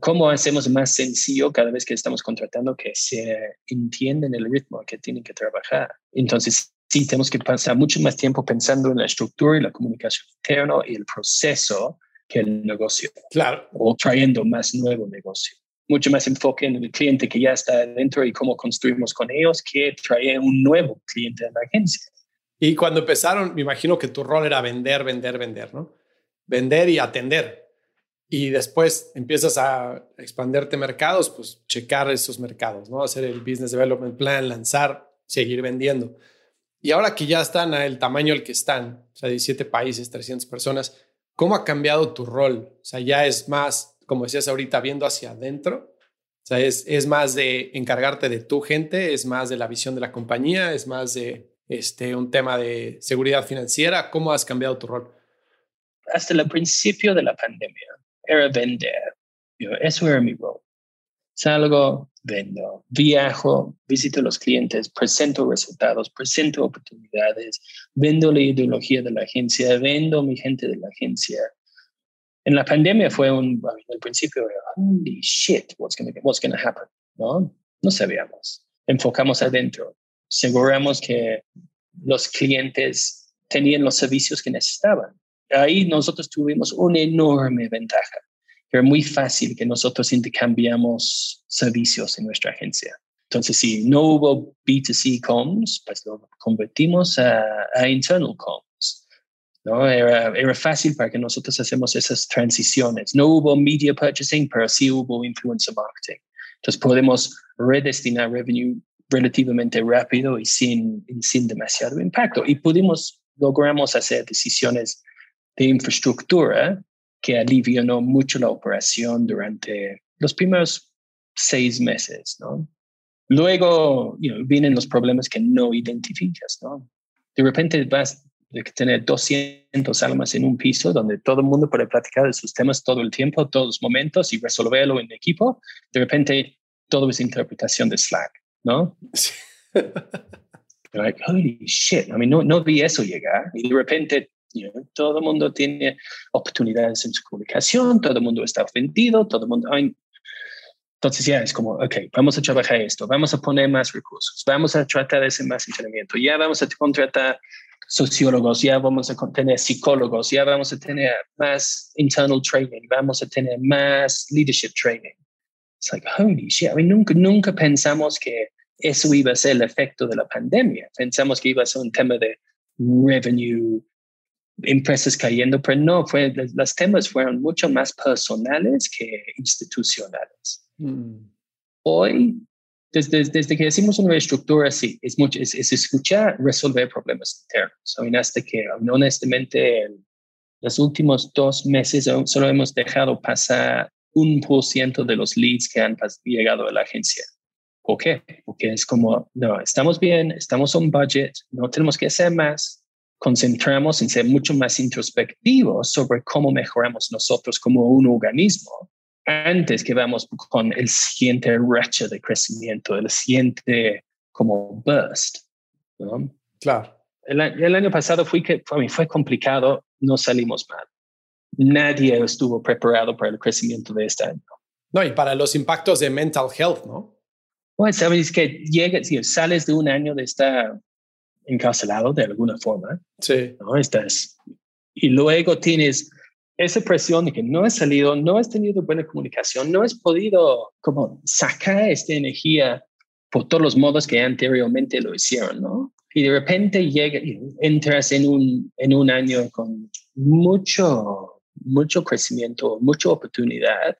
¿Cómo hacemos más sencillo cada vez que estamos contratando que se entienden el ritmo que tienen que trabajar? Entonces, sí, tenemos que pasar mucho más tiempo pensando en la estructura y la comunicación interna y el proceso que el negocio. Claro. O trayendo más nuevo negocio. Mucho más enfoque en el cliente que ya está dentro y cómo construimos con ellos que traer un nuevo cliente a la agencia. Y cuando empezaron, me imagino que tu rol era vender, vender, vender, ¿no? Vender y atender y después empiezas a expanderte mercados, pues checar esos mercados, ¿no? Hacer el business development plan, lanzar, seguir vendiendo. Y ahora que ya están al tamaño al que están, o sea, 17 países, 300 personas, ¿cómo ha cambiado tu rol? O sea, ya es más, como decías ahorita, viendo hacia adentro. O sea, es, es más de encargarte de tu gente, es más de la visión de la compañía, es más de este, un tema de seguridad financiera. ¿Cómo has cambiado tu rol? Hasta el principio de la pandemia, era vender. Yo, eso era mi rol. Salgo, vendo, viajo, visito a los clientes, presento resultados, presento oportunidades, vendo la ideología de la agencia, vendo mi gente de la agencia. En la pandemia fue un, al principio holy shit, what's going what's to happen? ¿No? No sabíamos. Enfocamos adentro. Aseguramos que los clientes tenían los servicios que necesitaban ahí nosotros tuvimos una enorme ventaja. Era muy fácil que nosotros intercambiamos servicios en nuestra agencia. Entonces, si no hubo B2C comms, pues lo convertimos a, internal comms. ¿no? Era, era, fácil para que nosotros hacemos esas transiciones. No hubo media purchasing, pero sí hubo influencer marketing. Entonces, podemos redestinar revenue relativamente rápido y sin, sin demasiado impacto. Y pudimos, logramos hacer decisiones de infraestructura que alivianó mucho la operación durante los primeros seis meses, ¿no? Luego vienen los problemas que no identificas, ¿no? De repente vas a tener 200 almas en un piso donde todo el mundo puede platicar de sus temas todo el tiempo, todos los momentos y resolverlo en equipo. De repente todo es interpretación de Slack, ¿no? like, holy shit, I mean, no, no vi eso llegar. Y de repente todo el mundo tiene oportunidades en su comunicación, todo el mundo está ofendido, todo el mundo... entonces ya es como, ok, vamos a trabajar esto, vamos a poner más recursos, vamos a tratar hacer más entrenamiento, ya vamos a contratar sociólogos, ya vamos a tener psicólogos, ya vamos a tener más internal training, vamos a tener más leadership training. Es like, holy shit, I mean, nunca, nunca pensamos que eso iba a ser el efecto de la pandemia. Pensamos que iba a ser un tema de revenue, empresas cayendo, pero no, fue, los temas fueron mucho más personales que institucionales. Mm. Hoy, desde, desde que decimos una estructura así, es, mucho, es, escuchar, resolver problemas internos. I hasta que honestamente en los últimos dos meses solo hemos dejado pasar un por ciento de los leads que han llegado a la agencia. ¿Por qué? Porque es como, no, estamos bien, estamos on budget, no tenemos que hacer más, concentramos en ser mucho más introspectivos sobre cómo mejoramos nosotros como un organismo antes que vamos con el siguiente racha de crecimiento, el siguiente como burst. Claro. El, el, año pasado fue, que, fue, fue complicado, no salimos mal. Nadie estuvo preparado para el crecimiento de este año. No, y para los impactos de mental health, ¿no? Pues sabes que llegas, sales de un año de estar encarcelado de alguna forma. Sí. ¿no? Estás, y luego tienes esa presión de que no has salido, no has tenido buena comunicación, no has podido como sacar esta energía por todos los modos que anteriormente lo hicieron, ¿no? Y de repente llega, entras en un, en un año con mucho, mucho crecimiento, mucha oportunidad.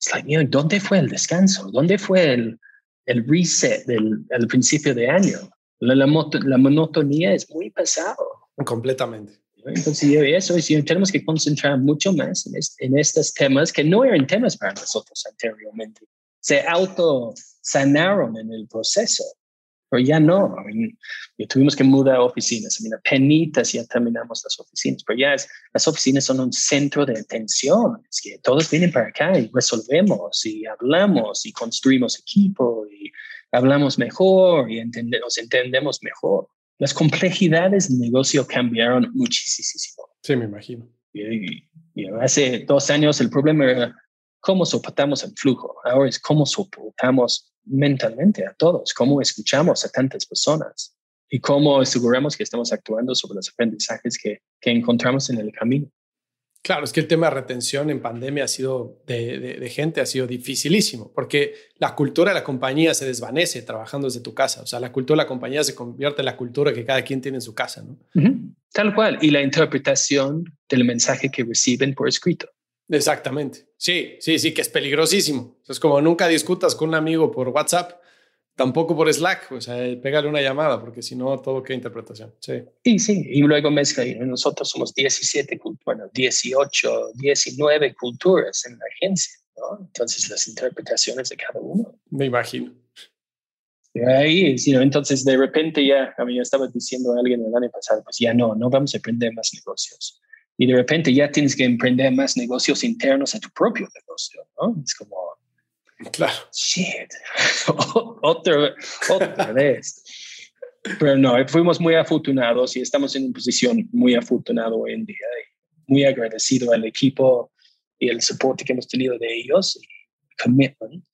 Es like, ¿dónde fue el descanso? ¿Dónde fue el, el reset del al principio de año? La, la, la, monotonía es muy pesado. Completamente. Entonces, eso es, tenemos que concentrar mucho más en, en, estos temas que no eran temas para nosotros anteriormente. Se auto sanaron en el proceso, pero ya no. ya tuvimos que mudar oficinas. Mira, penitas ya terminamos las oficinas, pero ya es, las oficinas son un centro de atención. Es que todos vienen para acá y resolvemos y hablamos y construimos equipo y hablamos mejor y nos entendemos mejor. Las complejidades del negocio cambiaron muchísimo. Sí, me imagino. Y, hace dos años el problema era cómo soportamos el flujo. Ahora es cómo soportamos mentalmente a todos, cómo escuchamos a tantas personas y cómo aseguramos que estamos actuando sobre los aprendizajes que, que encontramos en el camino. Claro, es que el tema de retención en pandemia ha sido de, gente ha sido dificilísimo, porque la cultura de la compañía se desvanece trabajando desde tu casa. O sea, la cultura de la compañía se convierte en la cultura que cada quien tiene en su casa, ¿no? Tal cual. Y la interpretación del mensaje que reciben por escrito. Exactamente. Sí, sí, sí, que es peligrosísimo. Es como nunca discutas con un amigo por WhatsApp Tampoco por Slack, o sea, pégale una llamada, porque si no, todo queda interpretación. Sí. Y sí, y luego mezcla, nosotros somos 17, bueno, 18, 19 culturas en la agencia, ¿no? Entonces, las interpretaciones de cada uno. Me imagino. Y ahí, entonces de repente ya, a mí ya estaba diciendo a alguien el año pasado, pues ya no, no vamos a emprender más negocios. Y de repente ya tienes que emprender más negocios internos a tu propio negocio, ¿no? Es como, Claro. Shit. <laughs> otra, otra vez. Pero no, fuimos muy afortunados y estamos en una posición muy afortunada hoy en día. muy agradecido al equipo y el soporte que hemos tenido de ellos, y commitment,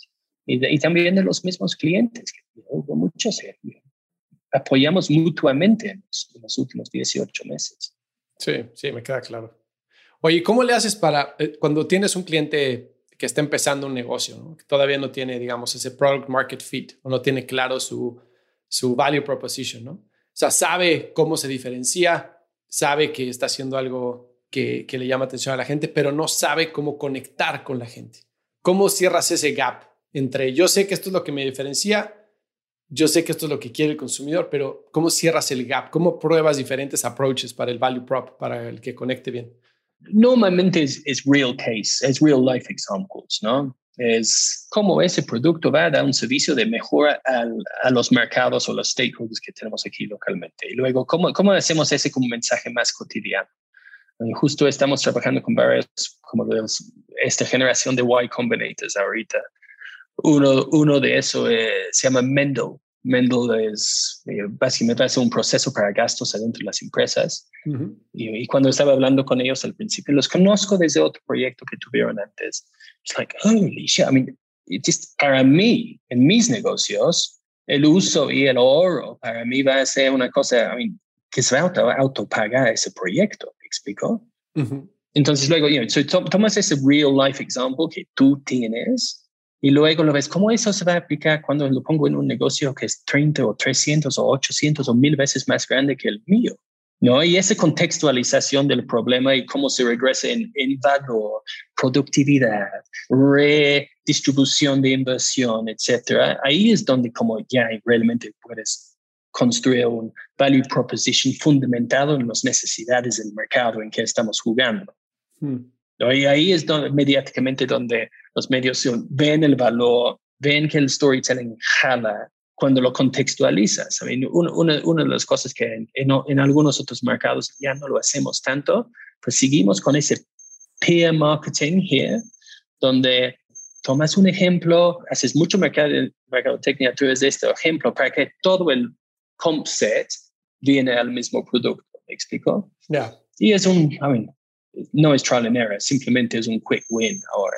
y, también de los mismos clientes, que hubo muchos. Apoyamos mutuamente en los, últimos 18 meses. Sí, sí, me queda claro. Oye, ¿cómo le haces para, eh, cuando tienes un cliente que está empezando un negocio, que todavía no tiene, digamos, ese product market fit o no tiene claro su, su value proposition, ¿no? O sea, sabe cómo se diferencia, sabe que está haciendo algo que, que le llama atención a la gente, pero no sabe cómo conectar con la gente. ¿Cómo cierras ese gap entre yo sé que esto es lo que me diferencia, yo sé que esto es lo que quiere el consumidor, pero ¿cómo cierras el gap? ¿Cómo pruebas diferentes approaches para el value prop, para el que conecte bien? normalmente es, es real case, es real life examples, ¿no? Es cómo ese producto va a dar un servicio de mejora a los mercados o los stakeholders que tenemos aquí localmente. Y luego, ¿cómo, cómo hacemos ese como mensaje más cotidiano? justo estamos trabajando con varios, como de esta generación de Y Combinators ahorita. Uno, uno de eso se llama Mendel, Mendel es eh, básicamente hace un proceso para gastos adentro de las empresas. y, cuando estaba hablando con ellos al principio, los conozco desde otro proyecto que tuvieron antes. Es like, holy shit. I mean, just para mí, en mis negocios, el uso y el ahorro para mí va a ser una cosa I mean, que se va a auto, autopagar ese proyecto. ¿Me explico? Entonces, luego, you know, tomas ese real life example que tú tienes y luego lo ves, ¿cómo eso se va a aplicar cuando lo pongo en un negocio que es 30 o 300 o 800 o 1000 veces más grande que el mío? ¿No? Y esa contextualización del problema y cómo se regresa en, en valor, productividad, redistribución de inversión, etcétera, ahí es donde como ya realmente puedes construir un value proposition fundamentado en las necesidades del mercado en que estamos jugando. Hmm. Y ahí es donde, mediáticamente donde los medios ven el valor, ven que el storytelling jala cuando lo contextualizas. una, de las cosas que en, en, algunos otros mercados ya no lo hacemos tanto, pues seguimos con ese peer marketing here, donde tomas un ejemplo, haces mucho mercado, mercadotecnia a través de este ejemplo para que todo el comp set viene al mismo producto. ¿Me explico? Yeah. Y es un, I mean, no es trial and error, simplemente es un quick win ahora.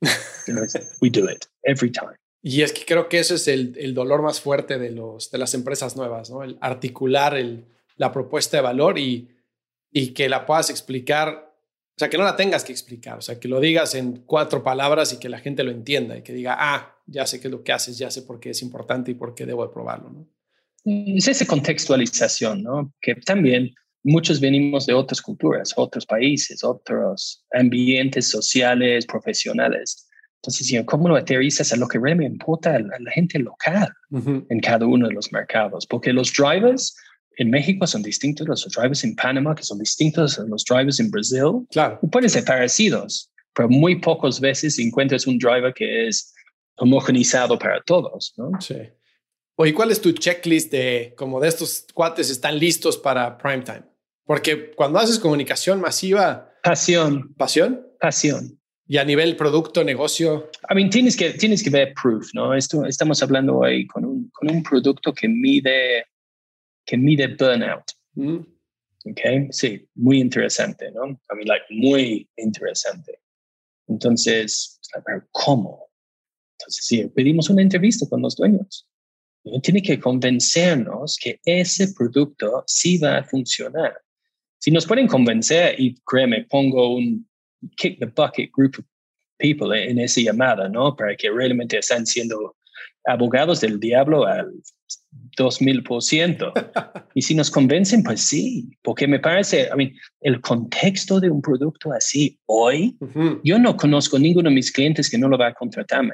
<laughs> we do it every time. Y es que creo que eso es el, el, dolor más fuerte de, los, de las empresas nuevas, ¿no? El articular el, la propuesta de valor y, y que la puedas explicar, o sea, que no la tengas que explicar, o sea, que lo digas en cuatro palabras y que la gente lo entienda y que diga, ah, ya sé qué es lo que haces, ya sé por qué es importante y por qué debo de probarlo, ¿no? Es esa contextualización, ¿no? Que también muchos venimos de otras culturas, otros países, otros ambientes sociales, profesionales. Entonces, ¿cómo lo aterrizas a lo que realmente importa a la, gente local en cada uno de los mercados? Porque los drivers en México son distintos los drivers en Panamá, que son distintos a los drivers en Brasil. Claro. Pueden ser parecidos, pero muy pocas veces encuentras un driver que es homogenizado para todos, ¿no? Sí. Oye, ¿cuál es tu checklist de como de estos cuates están listos para prime time? Porque cuando haces comunicación masiva... Pasión. ¿Pasión? Pasión. Y a nivel producto, negocio. I mean, tienes que, tienes que ver proof, ¿no? Esto, estamos hablando hoy con un, con un producto que mide, que mide burnout. Mm. Okay, sí, muy interesante, ¿no? I mean, like, muy interesante. Entonces, ¿cómo? Entonces, sí, pedimos una entrevista con los dueños tiene que convencernos que ese producto sí va a funcionar. Si nos pueden convencer, y créeme, pongo un kick the bucket group of people en esa llamada, ¿no? Para que realmente están siendo abogados del diablo al 2000%. <laughs> y si nos convencen, pues sí, porque me parece, I mean, el contexto de un producto así hoy, yo no conozco ninguno de mis clientes que no lo va a contratar,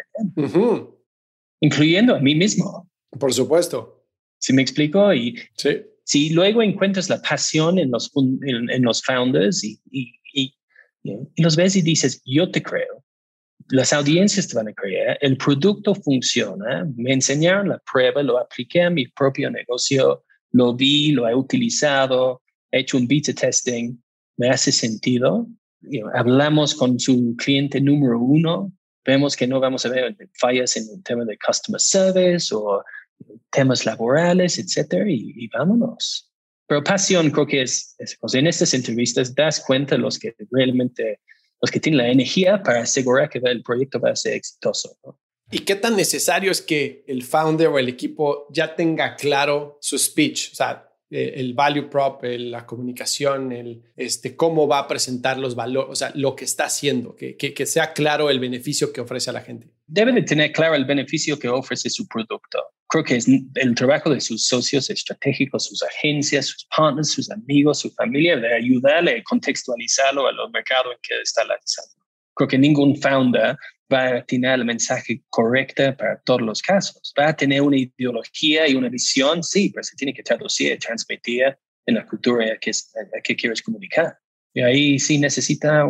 incluyendo a mí mismo. Por supuesto. ¿Sí me explico? Y sí. si luego encuentras la pasión en los, en, los founders y, y, y, los ves y dices, yo te creo, las audiencias te van a creer, el producto funciona, me enseñaron la prueba, lo apliqué a mi propio negocio, lo vi, lo he utilizado, he hecho un beta testing, me hace sentido. hablamos con su cliente número uno, vemos que no vamos a ver fallas en el tema de customer service o temas laborales, etcétera, y, vámonos. Pero pasión creo que es, en estas entrevistas das cuenta los que realmente, los que tienen la energía para asegurar que el proyecto va a ser exitoso. ¿Y qué tan necesario es que el founder o el equipo ya tenga claro su speech? O sea, eh, el value prop, la comunicación, el, este, cómo va a presentar los valores, o sea, lo que está haciendo, que, que, sea claro el beneficio que ofrece a la gente. Debe de tener claro el beneficio que ofrece su producto. Creo que es el trabajo de sus socios estratégicos, sus agencias, sus partners, sus amigos, su familia, de ayudarle a contextualizarlo a los mercados en que está lanzando. Creo que ningún founder va a tener el mensaje correcto para todos los casos. Va a tener una ideología y una visión, sí, pero se tiene que traducir y transmitir en la cultura que, que quieres comunicar. Y ahí sí necesita,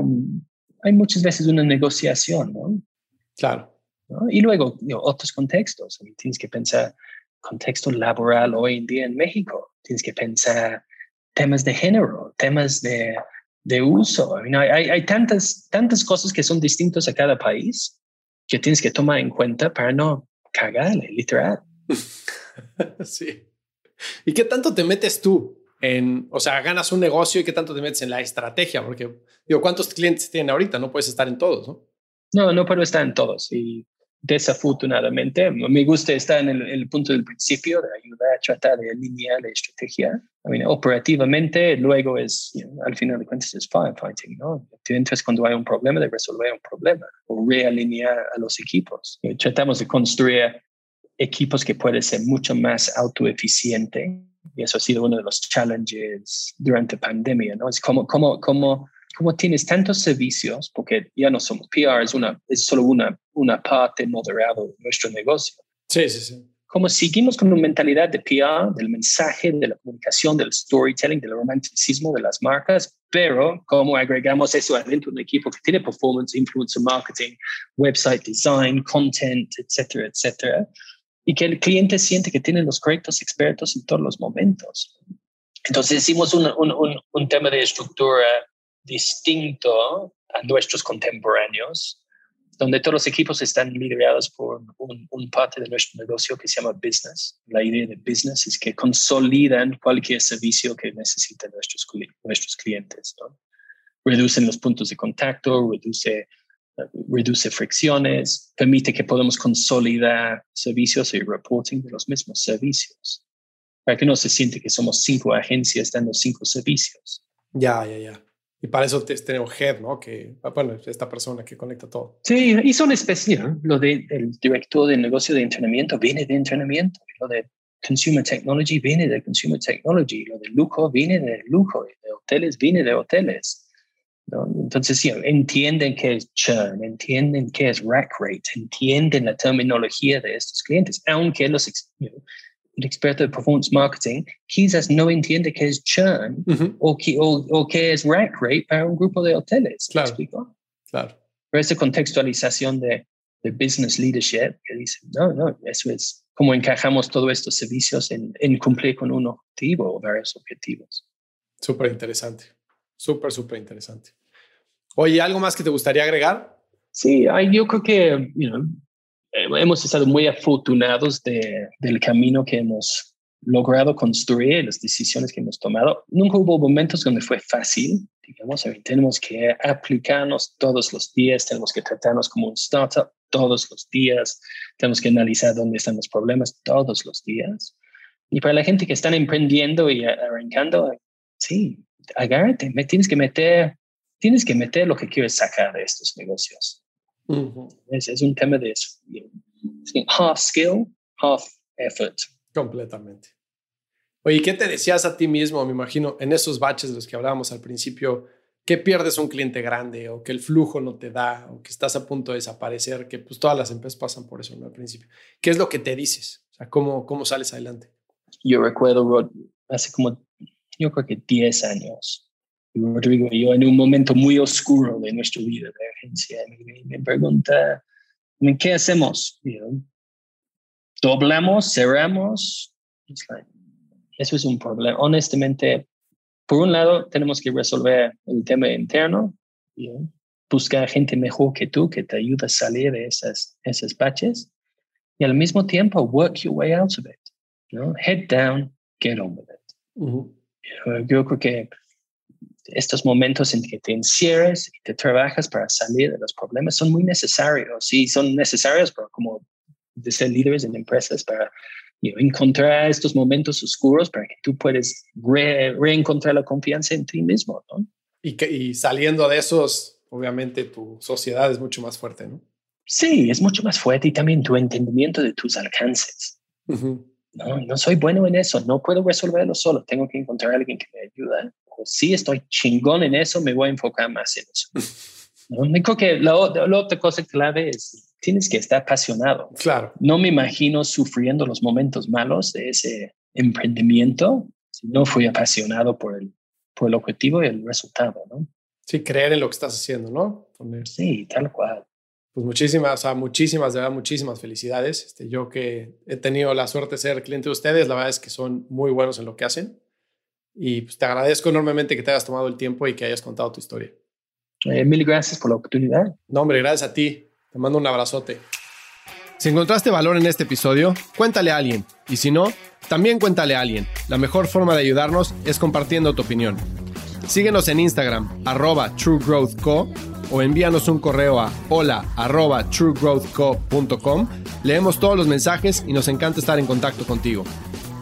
hay muchas veces una negociación, ¿no? Claro. Y luego otros contextos. Tienes que pensar contexto laboral hoy en día en México. Tienes que pensar temas de género, temas de de uso. hay, hay, tantas, tantas cosas que son distintas a cada país que tienes que tomar en cuenta para no cagarle, literal. <laughs> sí. ¿Y qué tanto te metes tú en, o sea, ganas un negocio y qué tanto te metes en la estrategia? Porque, digo, ¿cuántos clientes tienen ahorita? No puedes estar en todos, ¿no? No, no puedo estar en todos. Y desafortunadamente. Me gusta estar en el, punto del principio de ayudar a tratar de alinear la estrategia. operativamente, luego es, al final de cuentas, es firefighting, ¿no? Tú entras cuando hay un problema de resolver un problema o realinear a los equipos. tratamos de construir equipos que pueden ser mucho más autoeficientes y eso ha sido uno de los challenges durante pandemia, ¿no? Es como, como, como como tienes tantos servicios, porque ya no somos PR, es, una, es solo una, una parte moderada de nuestro negocio. Sí, sí, sí. Como seguimos con una mentalidad de PR, del mensaje, de la comunicación, del storytelling, del romanticismo de las marcas, pero como agregamos eso adentro de un equipo que tiene performance, influencer marketing, website design, content, etcétera, etcétera, y que el cliente siente que tiene los correctos expertos en todos los momentos. Entonces hicimos un, un, un, tema de estructura distinto a nuestros contemporáneos, donde todos los equipos están liderados por un, parte de nuestro negocio que se llama business. La idea de business es que consolidan cualquier servicio que necesiten nuestros, nuestros clientes. ¿no? Reducen los puntos de contacto, reduce reduce fricciones, permite que podamos consolidar servicios y reporting de los mismos servicios, para que no se siente que somos cinco agencias dando cinco servicios. Ya, ya, ya. Y para eso tenemos Head, ¿no? Que, bueno, esta persona que conecta todo. Sí, y son especiales. Lo del director de negocio de entrenamiento viene de entrenamiento. Lo de consumer technology viene de consumer technology. Lo de lujo viene de lujo. de hoteles viene de hoteles. Entonces, sí, entienden qué es churn, entienden qué es rack rate, entienden la terminología de estos clientes, aunque los, el experto de performance marketing quizás no entiende qué es churn o, o, qué es rack rate para un grupo de hoteles. Claro. claro. Pero esa contextualización de, de, business leadership que dice, no, no, eso es cómo encajamos todos estos servicios en, en cumplir con un objetivo o varios objetivos. Súper interesante. Súper, súper interesante. Oye, ¿algo más que te gustaría agregar? Sí, yo creo que hemos estado muy afortunados de, del camino que hemos logrado construir, las decisiones que hemos tomado. Nunca hubo momentos donde fue fácil, digamos, tenemos que aplicarnos todos los días, tenemos que tratarnos como un startup todos los días, tenemos que analizar dónde están los problemas todos los días. Y para la gente que están emprendiendo y arrancando, sí, agárrate, me tienes que meter, tienes que meter lo que quieres sacar de estos negocios. Es, es, un tema de eso. half skill, half effort. Completamente. Oye, ¿qué te decías a ti mismo, me imagino, en esos baches de los que hablábamos al principio, que pierdes un cliente grande o que el flujo no te da o que estás a punto de desaparecer, que pues todas las empresas pasan por eso ¿no? al principio. ¿Qué es lo que te dices? O sea, ¿cómo, cómo sales adelante? Yo recuerdo, Rod, hace como yo creo que 10 años. Rodrigo y yo en un momento muy oscuro de nuestra vida de agencia, me, me pregunta, ¿qué hacemos? ¿Doblamos? ¿Cerramos? eso es un problema. Honestamente, por un lado, tenemos que resolver el tema interno, buscar gente mejor que tú que te ayude a salir de esas, esas baches y al mismo tiempo, work your way out of it. Head down, get on with it. Yo creo que estos momentos en que te encierres y te trabajas para salir de los problemas son muy necesarios. Sí, son necesarios para como de ser líderes en empresas para encontrar estos momentos oscuros para que tú puedas reencontrar la confianza en ti mismo. ¿no? Y, que, y saliendo de esos, obviamente tu sociedad es mucho más fuerte, ¿no? Sí, es mucho más fuerte y también tu entendimiento de tus alcances. No, no soy bueno en eso, no puedo resolverlo solo, tengo que encontrar a alguien que me ayude. Si estoy chingón en eso, me voy a enfocar más en eso. <laughs> ¿No? Creo que la, otra cosa clave es, tienes que estar apasionado. Claro. No me imagino sufriendo los momentos malos de ese emprendimiento si no fui apasionado por el, por el objetivo y el resultado, ¿no? Sí, creer en lo que estás haciendo, ¿no? Sí, tal cual. Pues muchísimas, o sea, muchísimas, de verdad, muchísimas felicidades. Este, yo que he tenido la suerte de ser cliente de ustedes, la verdad es que son muy buenos en lo que hacen. Y pues, te agradezco enormemente que te hayas tomado el tiempo y que hayas contado tu historia. Eh, mil gracias por la oportunidad. No, hombre, gracias a ti. Te mando un abrazote. Si encontraste valor en este episodio, cuéntale a alguien. Y si no, también cuéntale a alguien. La mejor forma de ayudarnos es compartiendo tu opinión. Síguenos en Instagram, arroba truegrowthco o envíanos un correo a hola arroba truegrowthco.com. Leemos todos los mensajes y nos encanta estar en contacto contigo.